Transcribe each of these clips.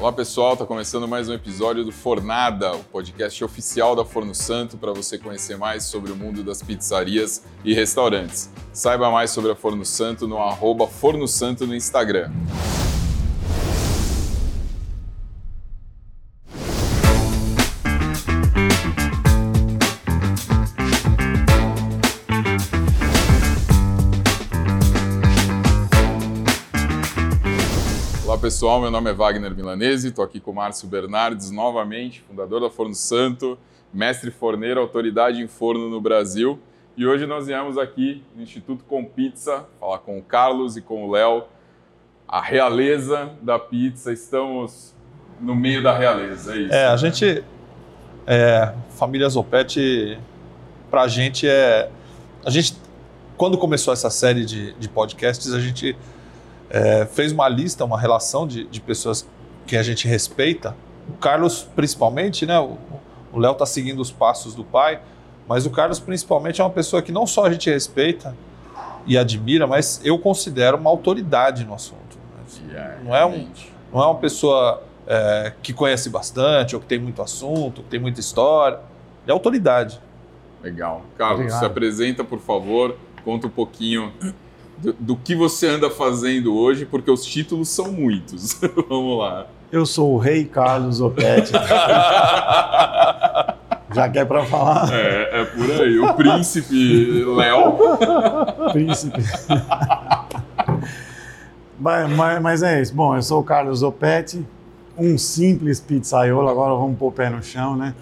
Olá pessoal, está começando mais um episódio do Fornada, o podcast oficial da Forno Santo para você conhecer mais sobre o mundo das pizzarias e restaurantes. Saiba mais sobre a Forno Santo no arroba Forno Santo no Instagram. Pessoal, meu nome é Wagner Milanese, estou aqui com o Márcio Bernardes novamente, fundador da Forno Santo, mestre forneiro, autoridade em forno no Brasil. E hoje nós viemos aqui no Instituto Com Pizza falar com o Carlos e com o Léo, a realeza da pizza. Estamos no meio da realeza, é isso? É, a gente. É, família Zopete, pra gente é. A gente, quando começou essa série de, de podcasts, a gente é, fez uma lista, uma relação de, de, pessoas que a gente respeita. O Carlos, principalmente, né? O Léo está seguindo os passos do pai, mas o Carlos, principalmente, é uma pessoa que não só a gente respeita e admira, mas eu considero uma autoridade no assunto. Não é, um, não é uma pessoa é, que conhece bastante ou que tem muito assunto, que tem muita história. É autoridade. Legal. Carlos, Obrigado. se apresenta, por favor, conta um pouquinho do, do, que você anda fazendo hoje, porque os títulos são muitos. Vamos lá. Eu sou o Rei Carlos Opetti. Já quer para falar? É, é por aí. O príncipe Léo. príncipe. mas, mas, mas, é isso. Bom, eu sou o Carlos Opetti, um simples pizzaiolo. Agora vamos pôr o pé no chão, né?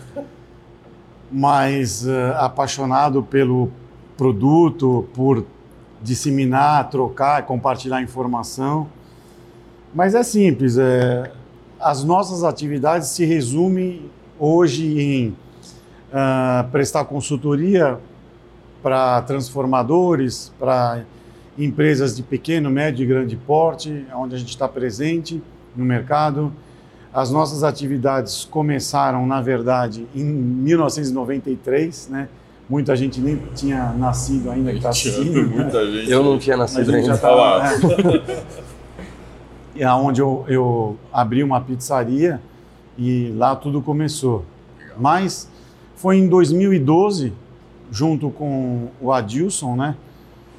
Mas uh, apaixonado pelo produto, por disseminar, trocar, compartilhar informação. Mas é simples, é, as nossas atividades se resumem hoje em uh, prestar consultoria para transformadores, para empresas de pequeno, médio e grande porte, onde a gente está presente no mercado. As nossas atividades começaram, na verdade, em 1993, né? Muita gente nem tinha nascido ainda que está assistindo. Muita né? gente. Eu não tinha nascido ainda. Já tava, né? e aonde eu, eu abri uma pizzaria e lá tudo começou. Legal. Mas foi em 2012, junto com o Adilson, né,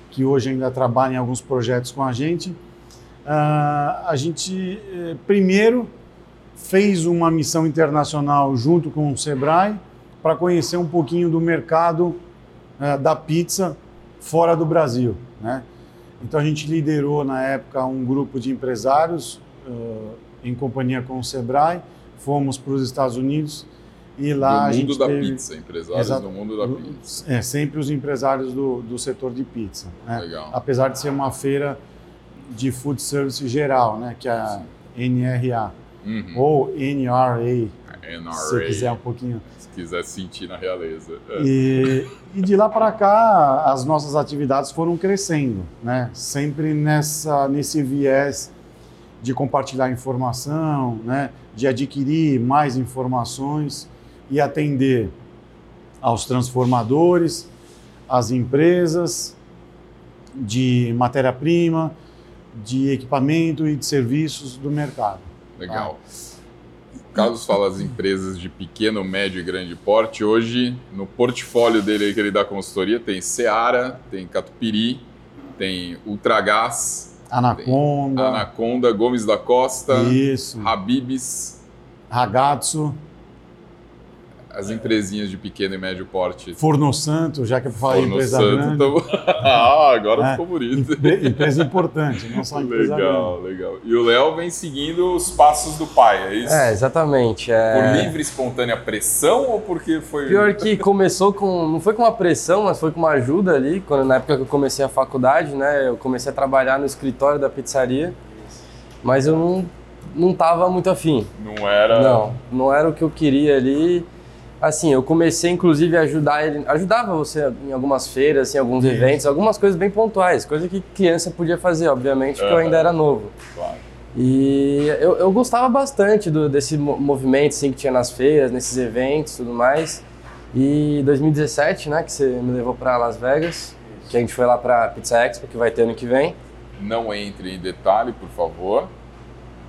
que hoje ainda trabalha em alguns projetos com a gente, uh, a gente eh, primeiro fez uma missão internacional junto com o Sebrae para conhecer um pouquinho do mercado uh, da pizza fora do Brasil. Né? Então a gente liderou na época um grupo de empresários uh, em companhia com o Sebrae, fomos para os Estados Unidos e lá a gente da teve... pizza, empresários Exato. do mundo da pizza. É, sempre os empresários do, do setor de pizza. Né? Legal. Apesar de ser uma feira de food service geral, né? que é a NRA, uhum. ou NRA, NRA, se quiser um pouquinho quiser sentir na realeza. É. E, e, de lá para cá, as nossas atividades foram crescendo, né? Sempre nessa, nesse viés de compartilhar informação, né? De adquirir mais informações e atender aos transformadores, às empresas de matéria-prima, de equipamento e de serviços do mercado. Legal. Tá? Carlos fala as empresas de pequeno, médio e grande porte. Hoje, no portfólio dele que ele dá consultoria, tem Seara, tem Catupiri, tem Ultragás, Anaconda, Anaconda, Gomes da Costa, Isso. Habibs, Ragazzo as empresinhas de pequeno e médio porte. Forno Santo, já que eu falei Forno empresa Santo, grande. Tamo... ah, agora é, ficou bonito. Empresa importante, não só empresa Legal, grande. legal. E o Léo vem seguindo os passos do pai, é isso? É, exatamente. É... Por livre, espontânea pressão ou porque foi... Pior que começou com... Não foi com uma pressão, mas foi com uma ajuda ali. Quando, na época que eu comecei a faculdade, né? Eu comecei a trabalhar no escritório da pizzaria. Mas eu não, não tava muito afim. Não era... Não, não era o que eu queria ali assim, eu comecei inclusive a ajudar ele, ajudava você em algumas feiras, em alguns eventos, algumas coisas bem pontuais, coisa que criança podia fazer, obviamente, porque uhum. eu ainda era novo. Claro. E eu, eu gostava bastante do, desse movimento assim, que tinha nas feiras, nesses eventos e tudo mais. E 2017, né, que você me levou para Las Vegas, que a gente foi lá para Pizza Expo, que vai ter ano que vem. Não entre em detalhe, por favor.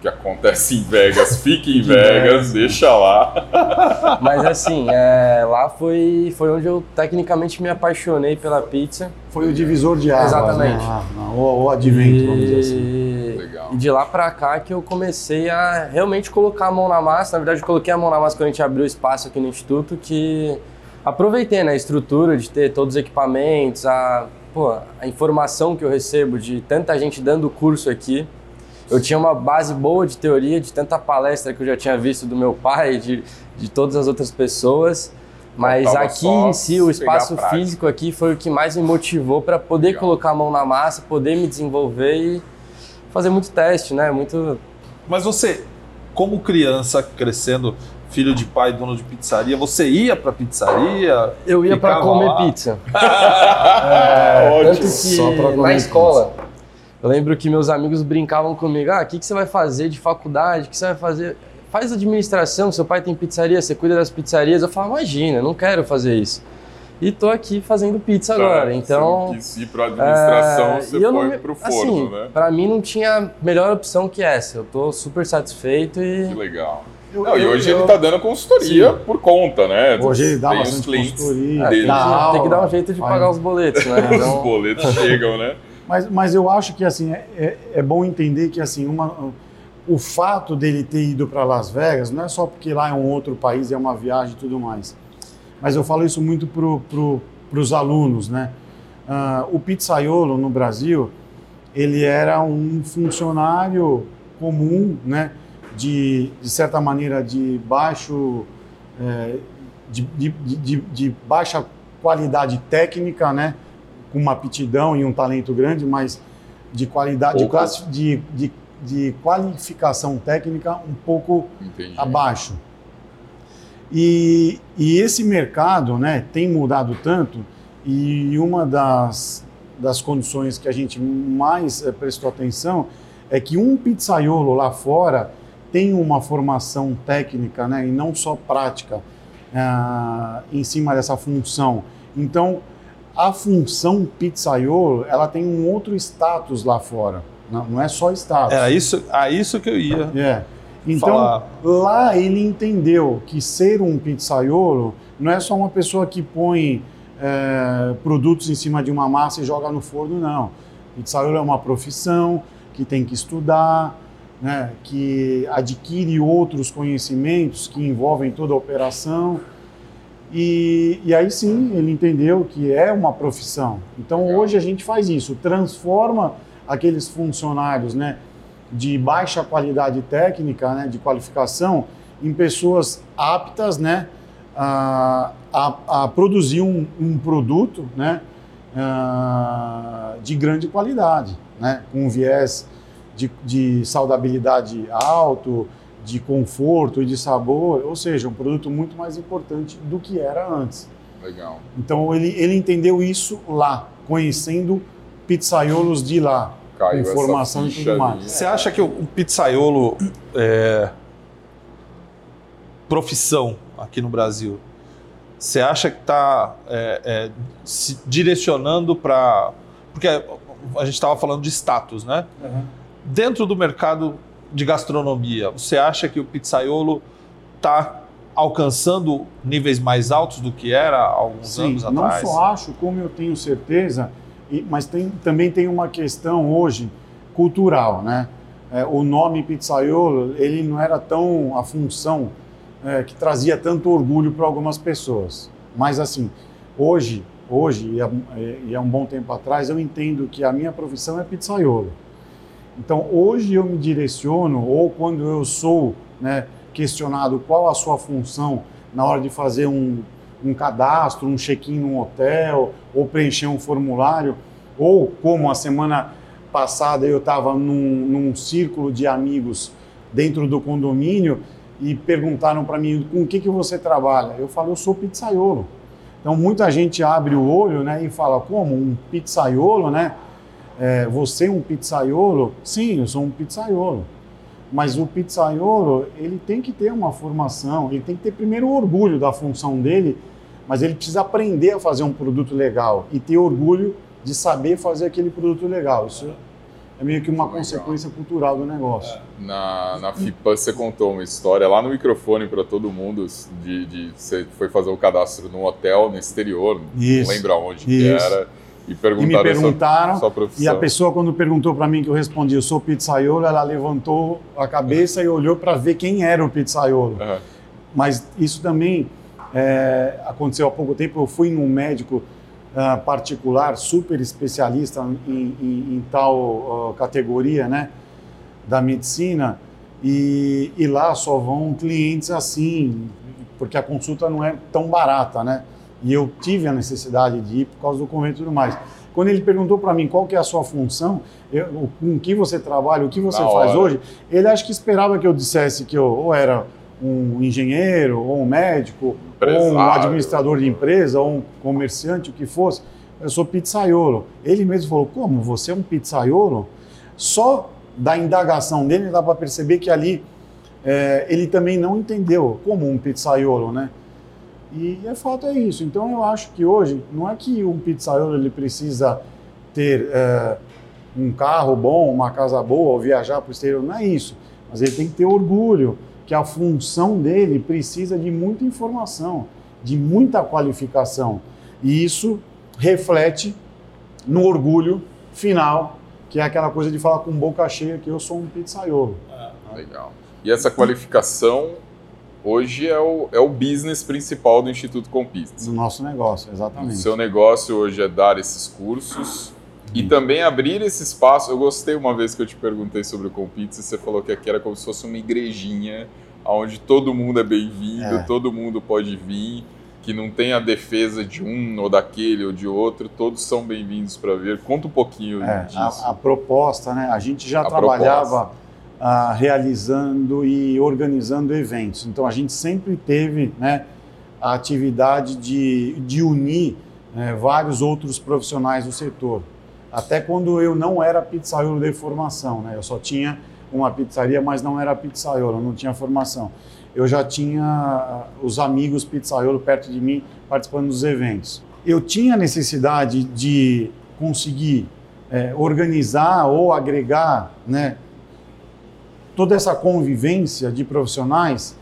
Que acontece em Vegas, fique em Vegas, deixa lá. Mas assim, é, lá foi, foi onde eu tecnicamente me apaixonei pela pizza. Foi o divisor de águas, Exatamente. Né? Ah, não, o, o advento, vamos dizer assim. E... Legal. e de lá pra cá que eu comecei a realmente colocar a mão na massa. Na verdade, eu coloquei a mão na massa quando a gente abriu o espaço aqui no Instituto, que aproveitei né, a estrutura de ter todos os equipamentos, a, pô, a informação que eu recebo de tanta gente dando curso aqui. Eu tinha uma base boa de teoria, de tanta palestra que eu já tinha visto do meu pai, de, de todas as outras pessoas. Mas aqui em si, o espaço físico aqui foi o que mais me motivou para poder Legal. colocar a mão na massa, poder me desenvolver e fazer muito teste, né? Muito. Mas você, como criança crescendo, filho de pai, dono de pizzaria, você ia pra pizzaria? Eu ia para comer lá? pizza. É, Tanto ótimo. Só pra comer na escola, eu lembro que meus amigos brincavam comigo: ah, o que, que você vai fazer de faculdade? O que você vai fazer? Faz administração, seu pai tem pizzaria, você cuida das pizzarias. Eu falo, imagina, não quero fazer isso. E tô aqui fazendo pizza agora, Tá, então. Você não quis ir para administração, É, você e não foi me- pro forno, assim, né? Pra mim não tinha melhor opção que essa. Eu tô super satisfeito Que e. legal. Eu- Não, e eu- hoje eu- ele tá dando consultoria por conta, né? Hoje ele dá Tem os bastante clientes consultoria, É, dele. tem, que, que dar um jeito de faz- pagar os boletos, né? Os Então, boletos chegam, né? Mas, mas eu acho que assim é, é, é bom entender que assim uma, o fato dele ter ido para Las Vegas não é só porque lá é um outro país, é uma viagem e tudo mais. Mas eu falo isso muito para pro, os alunos, né? Ah, o pizzaiolo no Brasil ele era um funcionário comum, né? De, de certa maneira de baixo eh, de, de, de, de baixa qualidade técnica, né? Com uma aptidão e um talento grande, mas de qualidade, de, classi- de, de, de qualificação técnica um pouco Entendi. abaixo. E, e esse mercado né, tem mudado tanto, e uma das, das condições que a gente mais eh, prestou atenção é que um pizzaiolo lá fora tem uma formação técnica né, e não só prática ah, em cima dessa função. Então, a função pizzaiolo ela tem um outro status lá fora. Não, não é só status. Era isso, a isso que eu ia. É. Então, Falar. lá ele entendeu que ser um pizzaiolo não é só uma pessoa que põe é, produtos em cima de uma massa e joga no forno, não. Pizzaiolo é uma profissão que tem que estudar, né, que adquire outros conhecimentos que envolvem toda a operação. E, e aí sim ele entendeu que é uma profissão. Então Legal. hoje a gente faz isso, transforma aqueles funcionários, né, de baixa qualidade técnica, né, de qualificação, em pessoas aptas, né, a, a, a produzir um, um produto, né, ah, de grande qualidade, né, com um viés de, de saudabilidade alto, de conforto e de sabor, ou seja, um produto muito mais importante do que era antes. Legal. Então ele, ele entendeu isso lá, conhecendo pizzaiolos de lá, Caiu essa Informação e tudo mais. Você acha que o pizzaiolo é, profissão aqui no Brasil, você acha que está se direcionando para. Porque a gente estava falando de status, né? Dentro do mercado de gastronomia, você acha que o pizzaiolo está alcançando níveis mais altos do que era há alguns Sim, anos não atrás? só acho, como eu tenho certeza, mas tem, também tem uma questão hoje cultural, né? É, o nome pizzaiolo, ele não era tão a função é, que trazia tanto orgulho para algumas pessoas. Mas assim, hoje, hoje e e há um bom tempo atrás, eu entendo que a minha profissão é pizzaiolo. Então, hoje eu me direciono, ou quando eu sou né, questionado qual a sua função na hora de fazer um, um cadastro, um check-in num hotel, ou preencher um formulário, ou como a semana passada eu estava num, num círculo de amigos dentro do condomínio e perguntaram para mim com o que, que você trabalha. Eu falo, eu sou pizzaiolo. Então muita gente abre o olho né, e fala, como? Um pizzaiolo, né? É, você é um pizzaiolo? Sim, eu sou um pizzaiolo. Mas o pizzaiolo, ele tem que ter uma formação, ele tem que ter primeiro orgulho da função dele, mas ele precisa aprender a fazer um produto legal e ter orgulho de saber fazer aquele produto legal. Isso, é meio que uma consequência cultural do negócio. Na, na FIPAN você contou uma história lá no microfone para todo mundo de, de você foi fazer o cadastro num hotel no exterior, Isso. não lembro aonde que Isso. era, e E me perguntaram, e a pessoa quando perguntou para mim que eu respondi, eu sou pizzaiolo, ela levantou a cabeça e olhou para ver quem era o pizzaiolo. Aham. Mas isso também é, aconteceu há pouco tempo. Eu fui num médico ah, particular, super especialista em, em- em tal ah, categoria né, da medicina, e, e lá só vão clientes assim, porque a consulta não é tão barata, né? E eu tive a necessidade de ir por causa do convênio e tudo mais. Quando ele perguntou para mim qual que é a sua função, eu, o- com que você trabalha, o que você Na faz hora. hoje, ele acho que esperava que eu dissesse que eu ou era um engenheiro, ou um médico, ou um Empresário. administrador de empresa, ou um comerciante, o que fosse. Eu sou pizzaiolo. Ele mesmo falou: Como? Você é um pizzaiolo? Só da indagação dele dá para perceber que ali é, ele também não entendeu como um pizzaiolo, né? E é fato é isso. Então eu acho que hoje não é que um pizzaiolo ele precisa ter é, um carro bom, uma casa boa, ou viajar para o exterior, não é isso. Mas ele tem que ter orgulho que a função dele precisa de muita informação, de muita qualificação. E isso reflete no orgulho final, que é aquela coisa de falar com boca cheia que eu sou um pizzaiolo. Legal. E essa qualificação hoje é o, é o business principal do Instituto Compits. No nosso negócio, O exatamente. seu negócio hoje é dar esses cursos e também abrir esse espaço. Eu gostei uma vez que eu te perguntei sobre o Compits e você falou que aqui era como se fosse uma igrejinha onde todo mundo é bem-vindo, É. todo mundo pode vir, que não tem a defesa de um ou daquele ou de outro, todos são bem-vindos para ver. Conta um pouquinho É, disso. a, a proposta, né? A gente já A trabalhava ah, realizando e organizando eventos. Então a gente sempre teve, né, a atividade de, de unir né, vários outros profissionais do setor. Até quando eu não era pizzaiolo de formação, né? Eu só tinha uma pizzaria, mas não era pizzaiolo, não tinha formação. Eu já tinha ah, os amigos pizzaiolo perto de mim participando dos eventos. Eu tinha necessidade de conseguir é, organizar ou agregar né, toda essa convivência de profissionais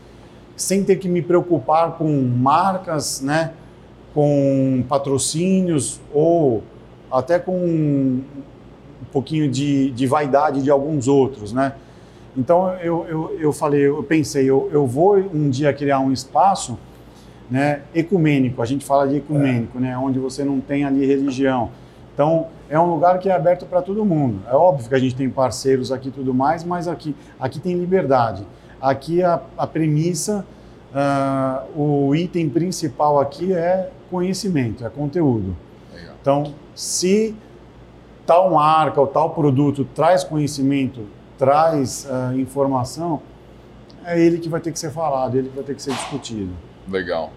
sem ter que me preocupar com marcas, né, com patrocínios ou até com um pouquinho de, de vaidade de alguns outros, né? Então eu, eu, eu falei, eu pensei, eu, eu vou um dia criar um espaço né, ecumênico, a gente fala de ecumênico, né, onde você não tem ali religião. Então, é um lugar que é aberto para todo mundo. É óbvio que a gente tem parceiros aqui e tudo mais, mas aqui, aqui tem liberdade. Aqui a, a premissa, ah, o item principal aqui é conhecimento, é conteúdo. Legal. Então, se tal marca ou tal produto traz conhecimento, traz ah, informação, é ele que vai ter que ser falado, ele que vai ter que ser discutido. Legal.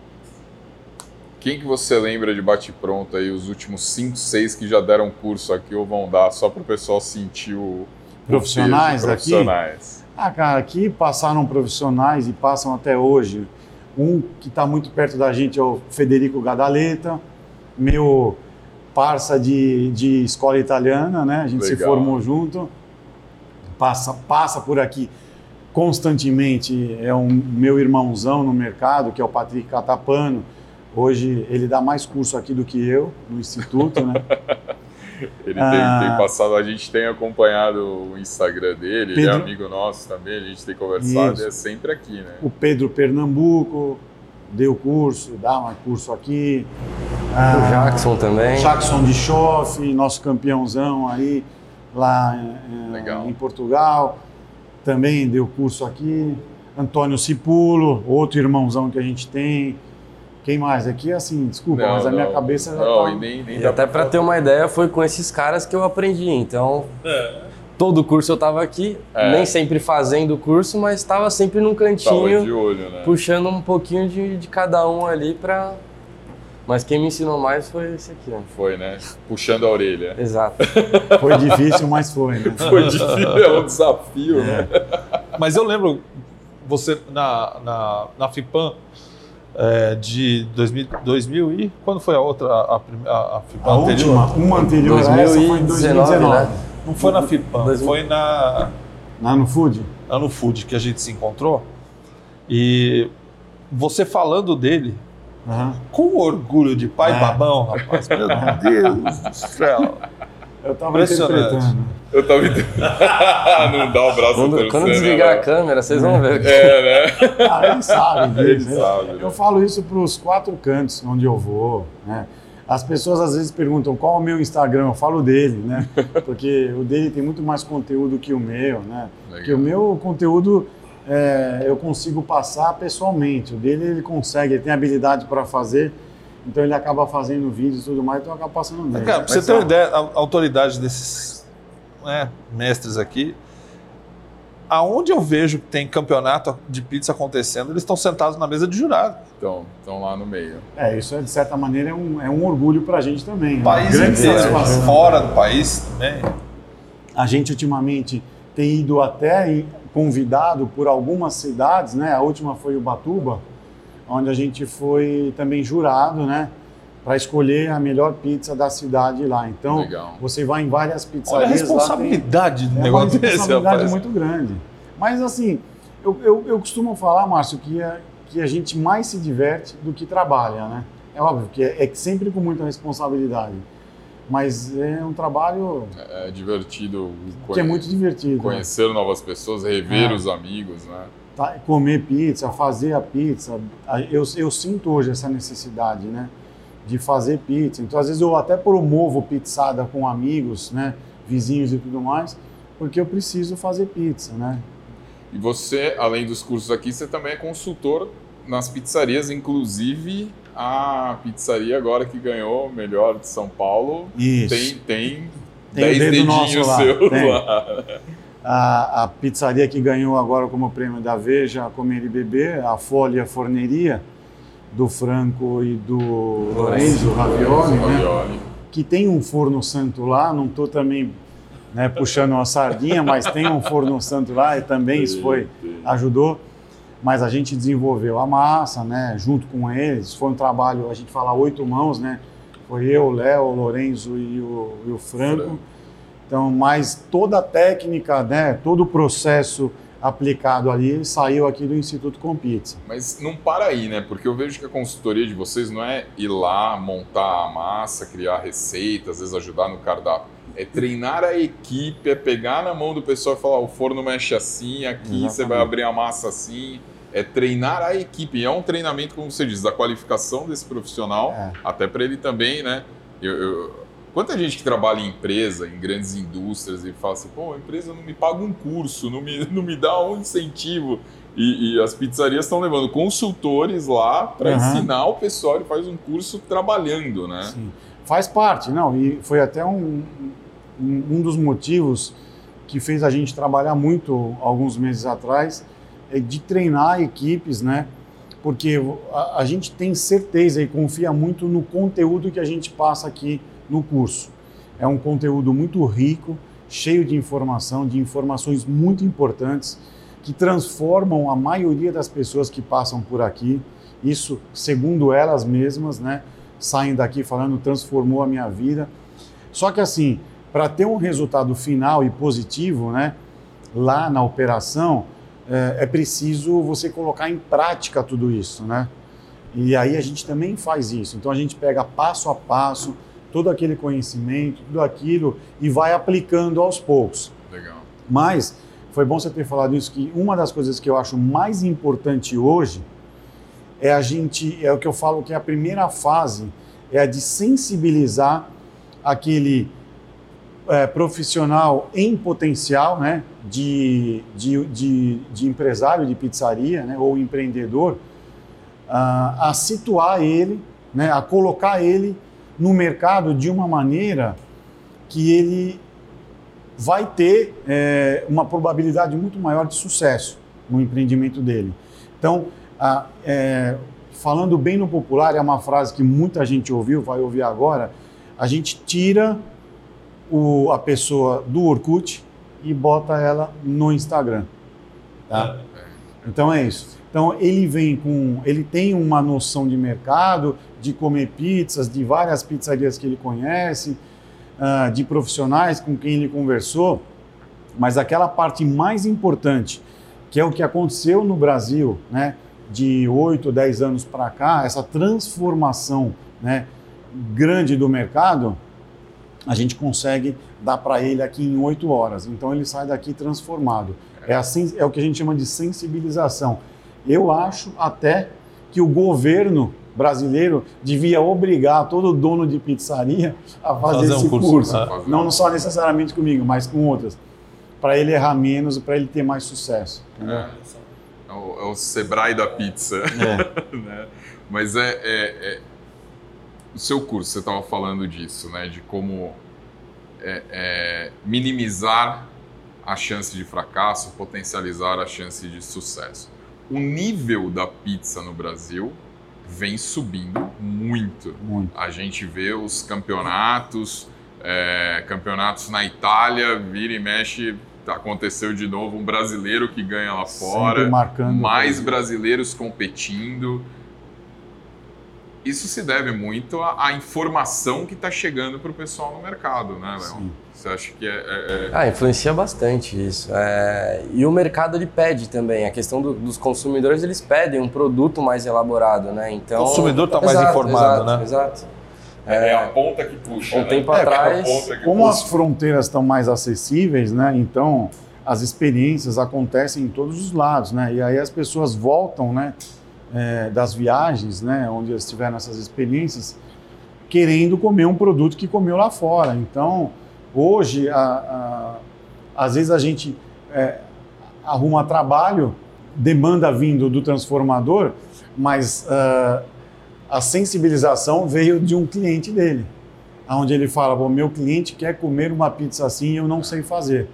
Quem que você lembra de bate-pronto aí, os últimos 5, 6 que já deram curso aqui ou vão dar, só para o pessoal sentir o... o Profissionais peso, aqui? Profissionais. Ah, cara, aqui passaram profissionais e passam até hoje. Um que está muito perto da gente é o Federico Gadaleta, meu parça de, de escola italiana, né? A gente se Legal. formou junto. Passa, passa por aqui constantemente. É um meu irmãozão no mercado, que é o Patrick Catapano. Hoje ele dá mais curso aqui do que eu no instituto, né? Ele Ah. tem, tem passado, a gente tem acompanhado o Instagram dele, ele é Pedro- amigo nosso também, a gente tem conversado Isso. e é sempre aqui, né? O Pedro Pernambuco deu curso, dá um curso aqui. Ah, O Jackson também. Jackson de Schoff, nosso campeãozão aí lá eh, Legal. em Portugal, também deu curso aqui. Antônio Cipulo, outro irmãozão que a gente tem. Quem mais? Aqui, assim, desculpa, Não, mas a minha não. cabeça já Não, tá... e nem, nem E até pra ter uma ideia, foi com esses caras que eu aprendi. Então, todo curso eu tava aqui, É. nem sempre fazendo o curso, mas estava sempre num Tava cantinho, de olho, né? puxando um pouquinho de, de cada um ali pra. Mas quem me ensinou mais foi esse aqui, ó. Foi, né? Puxando a orelha. Exato. Foi difícil, mas foi. Né? Foi difícil, é um desafio, né? Mas eu lembro você na, na, na FIPAM é, de 2000, 2000 e quando foi a outra, a, a, a FIPAM A anterior? última, uma anterior a essa foi em 2019, 2019. né? Não foi na FIPAM, Dois mil- foi na, Lá no Food? lá no Food que a gente se encontrou. E você falando dele, Aham. com orgulho de pai É. babão, rapaz. Meu Deus do céu. Eu tava Impressionante. interpretando. Eu tava entendendo. não dá o braço Quando, torcendo, quando desligar né? a câmera, vocês vão ver. É, né? Ah, ele sabe Ele disso. sabe, né? Eu falo isso para os quatro cantos onde eu vou. Né? As pessoas às vezes perguntam qual é o meu Instagram, eu falo dele, né? Porque o dele tem muito mais conteúdo que o meu, né? Porque o meu conteúdo é, eu consigo passar pessoalmente. O dele ele consegue, ele tem habilidade para fazer, então ele acaba fazendo vídeos e tudo mais, então eu acabo passando dele. cara, pra você ter uma ideia, a autoridade desses né, mestres aqui, aonde eu vejo que tem campeonato de pizza acontecendo, eles estão sentados na mesa de jurado. Então, estão lá no meio. É, isso é, de certa maneira é um, é um orgulho para a gente também. né? País Grande inteiro, satisfação. fora do país também. A gente ultimamente tem ido até convidado por algumas cidades, né? A última foi Ubatuba, onde a gente foi também jurado, né? Para escolher a melhor pizza da cidade lá. Então, Legal. você vai em várias Olha a pizzarias lá, tem- responsabilidade do é uma negócio desse, responsabilidade rapaz. muito grande. Mas assim, eu, eu, eu costumo falar, Márcio, que a, que a gente mais se diverte do que trabalha, né? É óbvio que é, é sempre com muita responsabilidade. Mas é um trabalho É divertido que é muito divertido. né? conhecer novas pessoas, rever É. os amigos, né? Tá, comer pizza, fazer a pizza. Eu, eu sinto hoje essa necessidade, né? De fazer pizza. Então, às vezes, eu até promovo pizzada com amigos, né? Vizinhos e tudo mais, porque eu preciso fazer pizza, né? E você, além dos cursos aqui, você também é consultor nas pizzarias, inclusive a pizzaria agora que ganhou o melhor de São Paulo Isso. tem tem Tem o 10 dedo nosso dedinhos lá, seus tem. lá. A, a pizzaria que ganhou agora como prêmio da Veja Comer e Beber, a Folha Forneria, do Franco e do Lorenzo Ravioli, né? Que tem um forno santo lá, não estou também né, puxando uma sardinha, mas tem um forno santo lá e também isso foi, ajudou. Mas a gente desenvolveu a massa, né, junto com eles, foi um trabalho, a gente fala oito mãos, né, foi eu, o Léo, o Lorenzo e o, e o Franco. Franco. Então, mas toda a técnica, né, todo o processo aplicado ali saiu aqui do Instituto Compizza. Mas não para aí, né? Porque eu vejo que a consultoria de vocês não é ir lá, montar a massa, criar receitas, às vezes ajudar no cardápio. É treinar a equipe, é pegar na mão do pessoal e falar: o forno mexe assim, aqui você Exatamente. vai abrir a massa assim. É treinar a equipe. E é um treinamento, como você diz, da qualificação desse profissional, É. até para ele também, né? Eu, eu- Quanta gente que trabalha em empresa, em grandes indústrias, e fala assim, pô, a empresa não me paga um curso, não me, não me dá um incentivo. E, e as pizzarias estão levando consultores lá para Aham. ensinar o pessoal, ele faz um curso trabalhando, né? Sim. Faz parte, não. E foi até um, um, um dos motivos que fez a gente trabalhar muito alguns meses atrás, é de treinar equipes, né? Porque a, a gente tem certeza e confia muito no conteúdo que a gente passa aqui no curso. É um conteúdo muito rico, cheio de informação, de informações muito importantes que transformam a maioria das pessoas que passam por aqui. Isso, segundo elas mesmas, né? Saem daqui falando transformou a minha vida. Só que assim, para ter um resultado final e positivo, né? Lá na operação, é, é preciso você colocar em prática tudo isso, né? E aí a gente também faz isso. Então a gente pega passo a passo todo aquele conhecimento, tudo aquilo e vai aplicando aos poucos. Legal. Mas foi bom você ter falado isso que uma das coisas que eu acho mais importante hoje é a gente é o que eu falo que é a primeira fase é a de sensibilizar aquele é, profissional em potencial, né, de, de, de, de empresário de pizzaria, né, ou empreendedor, a, a situar ele, né, a colocar ele no mercado de uma maneira que ele vai ter é, uma probabilidade muito maior de sucesso no empreendimento dele. Então, a, é, falando bem no popular, é uma frase que muita gente ouviu, vai ouvir agora. A gente tira o, a pessoa do Orkut e bota ela no Instagram. Tá? Então é isso. Então ele vem com, ele tem uma noção de mercado, de comer pizzas, de várias pizzarias que ele conhece, uh, de profissionais com quem ele conversou, mas aquela parte mais importante, que é o que aconteceu no Brasil, né, de 8, 10 anos para cá, essa transformação né, grande do mercado, a gente consegue dar para ele aqui em 8 horas. Então ele sai daqui transformado. É, assim, é o que a gente chama de sensibilização. Eu acho até que o governo brasileiro devia obrigar todo dono de pizzaria a fazer, fazer esse um curso. curso. Ah. Não só necessariamente comigo, mas com outras. Para ele errar menos e para ele ter mais sucesso. É. É, o, é o Sebrae da pizza. É. né? Mas é, é, é, o seu curso, você estava falando disso, né? De como é, é, minimizar a chance de fracasso, potencializar a chance de sucesso. O nível da pizza no Brasil vem subindo muito. muito. A gente vê os campeonatos, é, campeonatos na Itália, vira e mexe, aconteceu de novo um brasileiro que ganha lá fora, mais brasileiros competindo isso se deve muito à, à informação que está chegando para o pessoal no mercado, né, Léo? Você acha que é, é, é... Ah, influencia bastante isso. É... E o mercado ele pede também. A questão do, dos consumidores, eles pedem um produto mais elaborado, né? Então... O consumidor está mais informado, exato, né? Exato. É, é, a ponta que puxa. Um né? tempo é, atrás. Como puxa. as fronteiras estão mais acessíveis, né? Então as experiências acontecem em todos os lados, né? E aí as pessoas voltam, né? é, das viagens, né, onde eles tiveram essas experiências, querendo comer um produto que comeu lá fora. Então, hoje, a, a, às vezes a gente é, arruma trabalho, demanda vindo do transformador, mas uh, a sensibilização veio de um cliente dele, onde ele fala: Bom, meu cliente quer comer uma pizza assim e eu não sei fazer.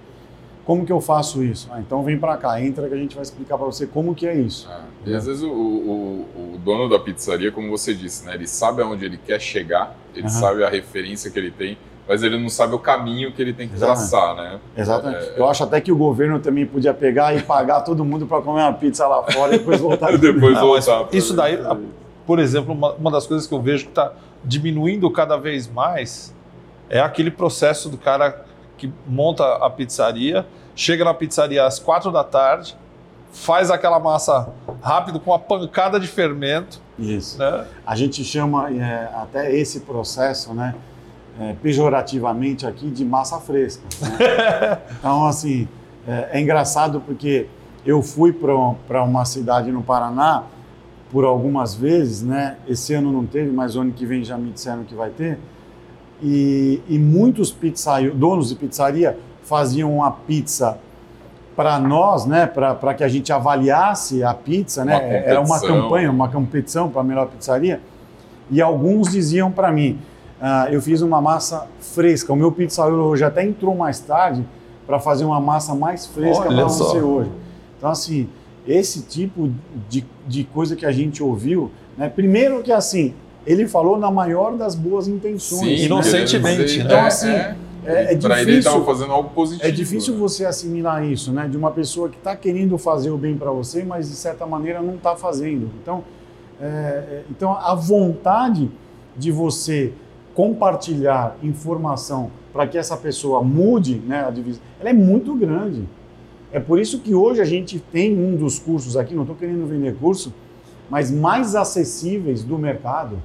Como que eu faço isso? Ah, então vem para cá, entra que a gente vai explicar para você como que é isso. É. E às vezes o, o, o, dono da pizzaria, como você disse, né, ele sabe aonde ele quer chegar, ele uhum. sabe a referência que ele tem, mas ele não sabe o caminho que ele tem que Exatamente. traçar, né? Exatamente. É, eu acho até que o governo também podia pegar e pagar todo mundo para comer uma pizza lá fora e depois voltar. e depois não, voltar. Isso daí, por exemplo, uma, uma das coisas que eu vejo que está diminuindo cada vez mais é aquele processo do cara que monta a pizzaria, chega na pizzaria às quatro da tarde, faz aquela massa rápido com uma pancada de fermento. Isso. Né? A gente chama é, até esse processo, né, é, pejorativamente aqui, de massa fresca. Né? então, assim, é, é, engraçado porque eu fui para uma cidade no Paraná por algumas vezes, né? Esse ano não teve, mas ano que vem já me disseram que vai ter. E, e muitos pizzaios, donos de pizzaria faziam uma pizza para nós, né, para que a gente avaliasse a pizza, né? Uma Era uma campanha, uma competição para a melhor pizzaria. E alguns diziam para mim, uh, eu fiz uma massa fresca. O meu pizzaiolo hoje até entrou mais tarde para fazer uma massa mais fresca para você hoje. Então assim, esse tipo de, de coisa que a gente ouviu, né? Primeiro que assim, ele falou na maior das boas intenções. Sim, né? inocentemente. Né? Então assim, é, é, é para ele estava fazendo algo positivo. É difícil né? você assimilar isso, né? De uma pessoa que está querendo fazer o bem para você, mas de certa maneira não está fazendo. Então, é, é, então a vontade de você compartilhar informação para que essa pessoa mude, né? A divisão, ela é muito grande. É por isso que hoje a gente tem um dos cursos aqui, não estou querendo vender curso, mas mais acessíveis do mercado.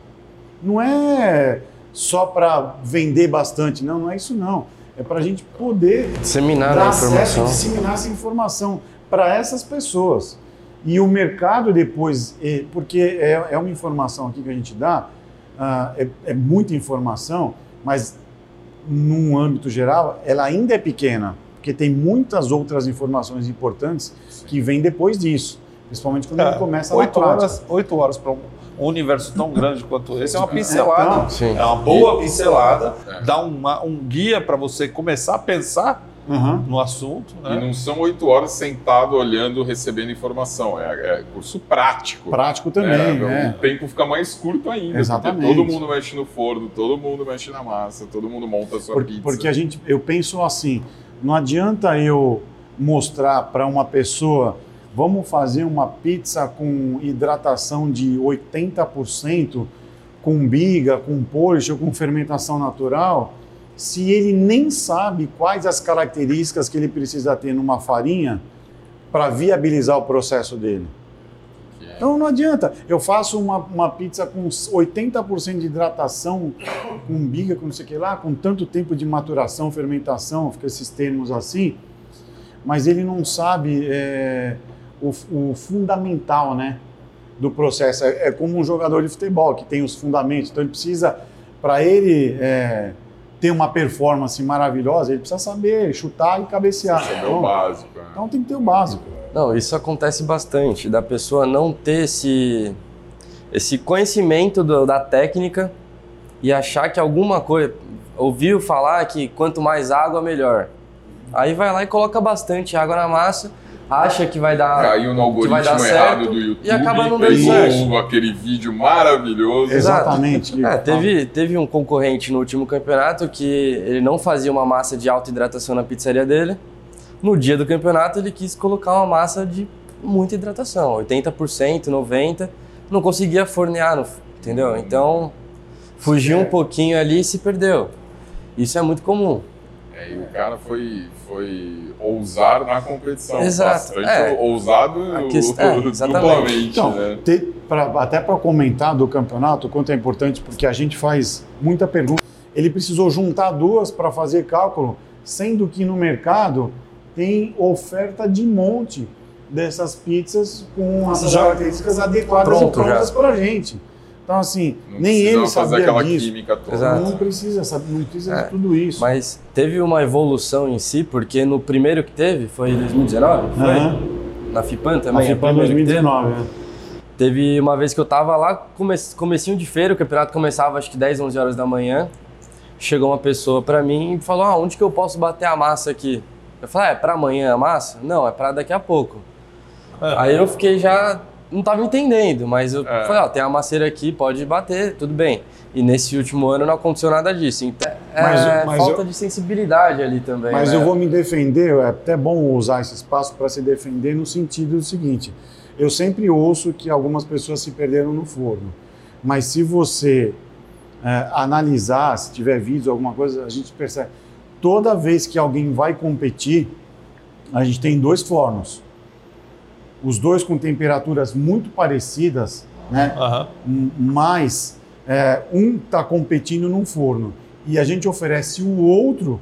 Não é só para vender bastante. Não, não é isso não. É para a gente poder disseminar dar a informação. Acesso, disseminar essa informação para essas pessoas. E o mercado depois, porque é, é uma informação aqui que a gente dá, uh, é, é muita informação, mas num âmbito geral, ela ainda é pequena, porque tem muitas outras informações importantes Sim. que vêm depois disso, principalmente quando é, ele começa a oito horas, oito horas para um um universo tão grande quanto esse é uma pincelada. Sim. É uma boa pincelada, é. dá uma, um guia para você começar a pensar uhum. no assunto. Né? E não são oito horas sentado, olhando, recebendo informação. É, é curso prático. Prático também. É, O tempo fica mais curto ainda. Exatamente. todo mundo mexe no forno, todo mundo mexe na massa, todo mundo monta a sua Por, pizza. Porque a gente, eu penso assim, não adianta eu mostrar para uma pessoa vamos fazer uma pizza com hidratação de 80%, com biga, com porsche, com fermentação natural, se ele nem sabe quais as características que ele precisa ter numa farinha para viabilizar o processo dele. Então não adianta. Eu faço uma, uma pizza com 80% de hidratação, com biga, com não sei o que lá, com tanto tempo de maturação, fermentação, fica esses termos assim, mas ele não sabe é, o, o, fundamental né, do processo. É, é, como um jogador de futebol que tem os fundamentos. Então ele precisa, para ele é, ter uma performance maravilhosa, ele precisa saber chutar e cabecear. Saber então, o básico. Né? Então tem que ter o básico. Não, isso acontece bastante, da pessoa não ter esse, esse conhecimento do, da técnica e achar que alguma coisa. Ouviu falar que quanto mais água, melhor. Aí vai lá e coloca bastante água na massa, acha que vai dar. Caiu no algoritmo errado certo, do YouTube e acaba não dando certo. aquele vídeo maravilhoso. Exatamente. É, teve, teve um concorrente no último campeonato que ele não fazia uma massa de alta hidratação na pizzaria dele. No dia do campeonato, ele quis colocar uma massa de muita hidratação, 80%, 90%. Não conseguia fornear, entendeu? Então, fugiu um pouquinho ali e se perdeu. Isso é muito comum. É, e o cara foi, foi ousar na competição. Exato. Bastante é. ousado questão, é, duplamente. Então, né? pra, até para comentar do campeonato, o quanto é importante, porque a gente faz muita pergunta. Ele precisou juntar duas para fazer cálculo, sendo que no mercado tem oferta de monte dessas pizzas com as características adequadas pronto, e prontas para a gente. Então, assim, Não nem ele fazer sabia aquela disso. química toda. Exato. Não precisa, sabe? Não precisa É, de tudo isso. Mas teve uma evolução em si, porque no primeiro que teve, foi em 2019? Foi? Aham. Na FIPAN também? FIPA a primeira que teve? 2019, né? Teve uma vez que eu tava lá, come comecinho de feira, o campeonato começava acho que 10, 11 horas da manhã. Chegou uma pessoa pra mim e falou: ah, onde que eu posso bater a massa aqui? Eu falei: ah, é pra amanhã a massa? Não, é pra daqui a pouco. Aí eu fiquei já. Não tava entendendo, mas eu É. falei: ó, tem a maceira aqui, pode bater, tudo bem. E nesse último ano não aconteceu nada disso. Então, é Mas- mas falta eu- de sensibilidade ali também. Mas né? eu vou me defender, é até bom usar esse espaço para se defender no sentido do seguinte: eu sempre ouço que algumas pessoas se perderam no forno, mas se você é, analisar, se tiver vídeos, alguma coisa, a gente percebe. Toda vez que alguém vai competir, a gente tem dois fornos. Os dois com temperaturas muito parecidas, né? Aham. M- mas é, um está competindo num forno e a gente oferece o outro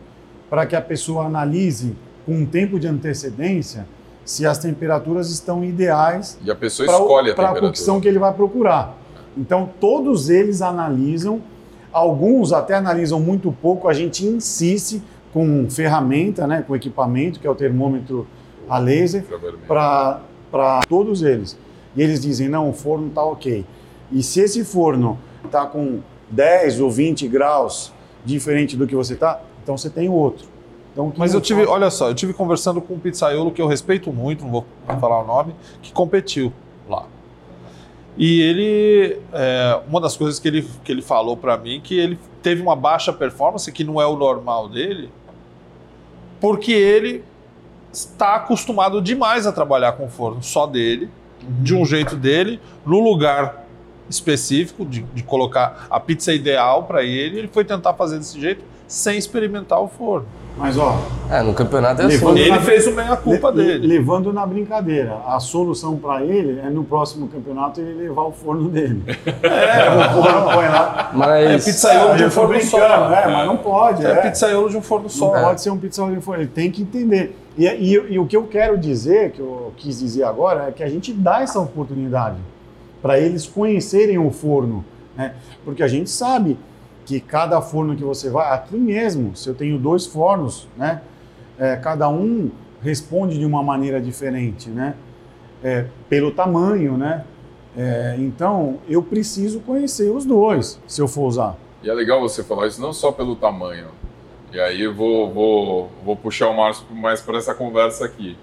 para que a pessoa analise com um tempo de antecedência se as temperaturas estão ideais E a pessoa para escolhe a a temperatura. cocção que ele vai procurar. Então, todos eles analisam, alguns até analisam muito pouco, a gente insiste com ferramenta, né, com equipamento, que é o termômetro a laser, Infravermelho. Para todos eles. E eles dizem, não, o forno está ok. E se esse forno está com 10 ou 20 graus diferente do que você está, então você tem outro. Então, Mas eu tive, olha só, eu tive conversando com um pizzaiolo que eu respeito muito, não vou falar o nome, que competiu lá. E ele, é, uma das coisas que ele, que ele falou para mim, que ele teve uma baixa performance, que não é o normal dele, porque ele está acostumado demais a trabalhar com forno só dele, de um jeito dele, no lugar específico, de, de colocar a pizza ideal para ele, ele foi tentar fazer desse jeito sem experimentar o forno. Mas, ó, É, no campeonato é Levando- assim. Ele fez o meia-culpa Le- dele. Levando na brincadeira. A solução para ele é no próximo campeonato ele levar o forno dele. É, o forno põe lá. É Mas. pizzaiolo de um forno só. é, mas não pode. É É, pizzaiolo de um forno Não só. pode ser um pizzaiolo de forno. Ele tem que entender. E, e, e o que eu quero dizer, que eu quis dizer agora, é que a gente dá essa oportunidade para eles conhecerem o forno. Né? Porque a gente sabe que cada forno que você vai, aqui mesmo, se eu tenho dois fornos, né? É, cada um responde de uma maneira diferente, né? É, pelo tamanho, né? É, então, eu preciso conhecer os dois, se eu for usar. E é legal você falar isso não só pelo tamanho. E aí eu vou, vou, vou puxar o Márcio mais para essa conversa aqui.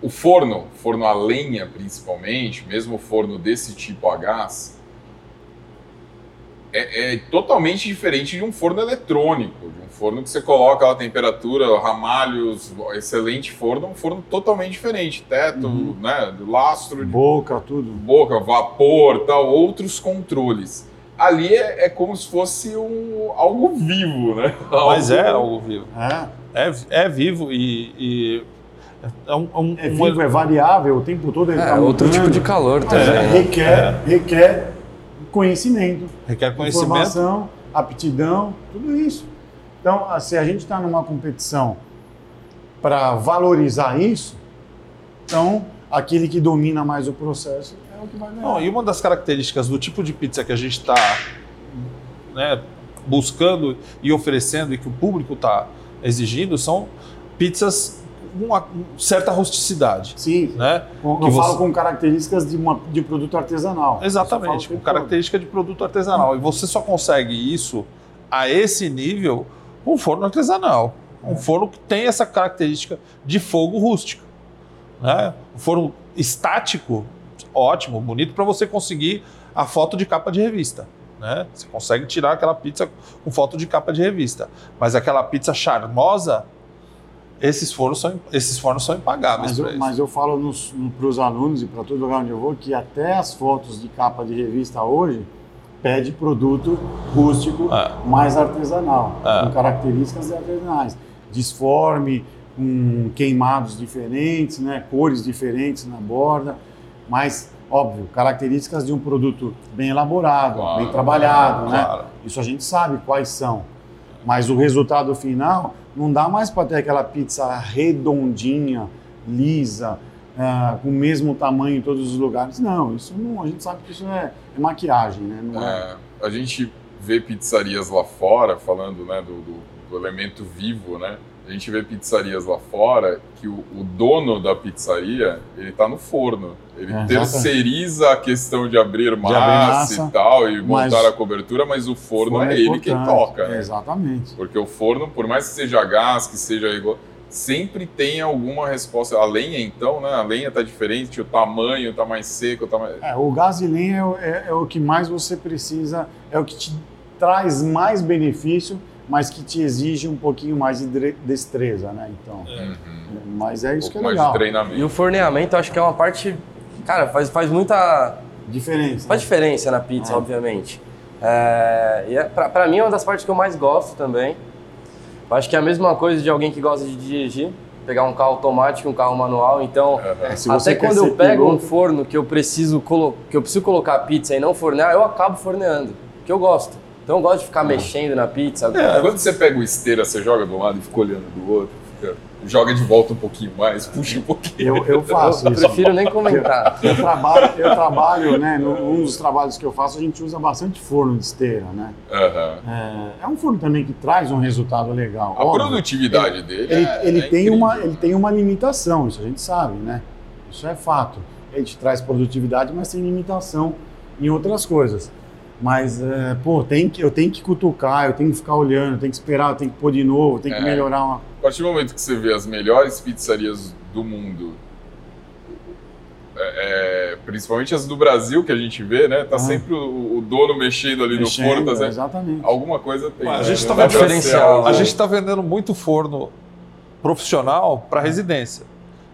O forno, forno a lenha principalmente, mesmo forno desse tipo a gás, é, é totalmente diferente de um forno eletrônico, de um forno que você coloca a temperatura, ramalhos, excelente forno, é um forno totalmente diferente, teto, né, lastro, de Boca, tudo. boca, vapor, tal, outros controles. ali é, é como se fosse um, algo vivo, né? Mas é Algo- algo vivo. É, É, é vivo e, e é um, um- é um- vivo, é variável, o tempo todo ele É, tá outro mudando. tipo de calor também. é, né? requer, requer conhecimento, requer conhecimento. informação, aptidão, tudo isso. Então, ah, se a gente está numa competição para valorizar isso, então aquele que domina mais o processo é o que vai ganhar. Não, e uma das características do tipo de pizza que a gente está buscando e oferecendo e que o público está exigindo são pizzas uma certa rusticidade. Sim, Né? com- que eu você- falo com características de, uma, de produto artesanal. Exatamente, eu com característica de produto artesanal. E você só consegue isso a esse nível com um forno artesanal. Um É. forno que tem essa característica de fogo rústico. Né? Um forno estático, ótimo, bonito, para você conseguir a foto de capa de revista. Né? Você consegue tirar aquela pizza com foto de capa de revista. Mas aquela pizza charmosa, esses fornos são, esses fornos são impagáveis. Mas pra eu, isso. mas eu falo para os alunos e para todo lugar onde eu vou que até as fotos de capa de revista hoje pede produto rústico É. mais artesanal, É. com características artesanais. Disforme, com queimados diferentes, né, cores diferentes na borda, mas, óbvio, características de um produto bem elaborado, Claro. bem trabalhado. Né? Claro. Isso a gente sabe quais são. Mas o resultado final não dá mais para ter aquela pizza redondinha, lisa, ah, com o mesmo tamanho em todos os lugares. Não, isso não, a gente sabe que isso é, é maquiagem, né? É, É, a gente vê pizzarias lá fora, falando né, do, do- do elemento vivo, né? A gente vê pizzarias lá fora que o, o dono da pizzaria, ele tá no forno. Ele É, terceiriza a questão de abrir massa, massa, e tal, e montar a cobertura, mas o forno, é ele quem toca, né? Exatamente. Porque o forno, por mais que seja gás, que seja igual, sempre tem alguma resposta. A lenha, então, né? A lenha tá diferente, o tamanho tá mais seco, o tamanho... É, o gás de lenha é, o- é- é o que mais você precisa, é o que te traz mais benefício, mas que te exige um pouquinho mais de destreza, né? Então, Uhum. mas é Um isso que é legal. E o forneamento, acho que é uma parte. Cara, faz, faz muita. Diferença. Faz diferença na pizza, É. obviamente. É, e é, pra, pra mim é uma das partes que eu mais gosto também. Eu acho que é a mesma coisa de alguém que gosta de dirigir, pegar um carro automático, um carro manual. Então, É, se você até quando eu pego um piloto- forno que eu preciso colo que eu preciso colocar a pizza e não fornear, eu acabo forneando, que eu gosto. Então eu gosto de ficar mexendo na pizza. É, Quando você pega o esteira, você joga de um lado e fica olhando do outro, fica- joga de volta um pouquinho mais, puxa um pouquinho. Eu, eu faço Eu isso. prefiro nem comentar. Eu trabalho, eu trabalho, né? No, um dos trabalhos que eu faço, a gente usa bastante forno de esteira, né? Aham. É, é um forno também que traz um resultado legal. A óbvio. produtividade dele Ele, é, ele é tem incrível. uma, ele tem uma limitação, isso a gente sabe, né? Isso é fato. Ele te traz produtividade, mas tem limitação em outras coisas. Mas, é, pô, tem que, eu tenho que cutucar, eu tenho que ficar olhando, eu tenho que esperar, eu tenho que pôr de novo, eu tenho que É. melhorar uma. A partir do momento que você vê as melhores pizzarias do mundo, é, é, principalmente as do Brasil que a gente vê, né? Tá Ah. sempre o, o dono mexendo ali mexendo, no forno, tá sempre- Exatamente. alguma coisa tem. A né? gente tá pra ser diferencial. algo- A gente está vendendo muito forno profissional para residência.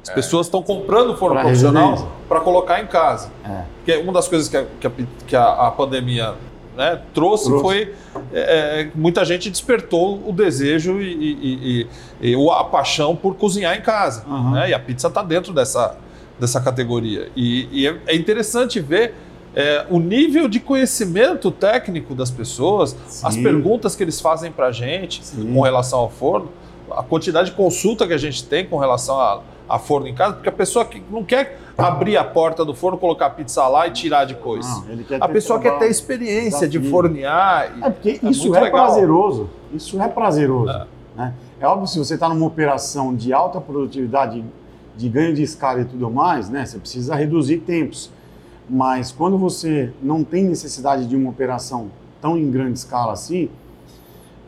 As É. pessoas estão comprando forno Pra profissional para colocar em casa. É. Porque uma das coisas que a, que a, que a- a pandemia né, trouxe, Trouxe. foi é, é, muita gente despertou o desejo e, e- e- e a paixão por cozinhar em casa. Aham. né? E a pizza está dentro dessa, dessa categoria. E, é, é interessante ver é, o nível de conhecimento técnico das pessoas, as Sim. perguntas que eles fazem para a gente Sim. com relação ao forno, a quantidade de consulta que a gente tem com relação a, a forno em casa, porque a pessoa que não quer abrir a porta do forno, colocar a pizza lá e tirar depois. Não, A pessoa quer ter experiência de desafio. fornear. e- É porque É isso é legal. prazeroso. Isso é prazeroso. É. né? É óbvio se você está numa operação de alta produtividade, de ganho de escala e tudo mais, né? Você precisa reduzir tempos. Mas quando você não tem necessidade de uma operação tão em grande escala assim,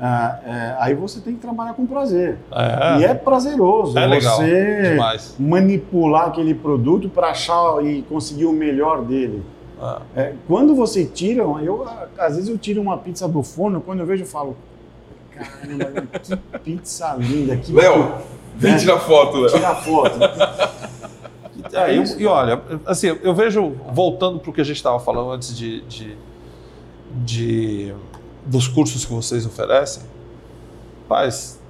ah, é, aí você tem que trabalhar com prazer. É, E é prazeroso É legal, você demais. manipular aquele produto para achar e conseguir o melhor dele. É. É, quando você tira, eu às vezes eu tiro uma pizza do forno, quando eu vejo eu falo, caramba, que pizza linda, que Léo, vem né? tirar foto, Léo. tira a foto. É, e- e, olha, assim, eu vejo, voltando para o que a gente estava falando antes de, de, de, dos cursos que vocês oferecem, Paz,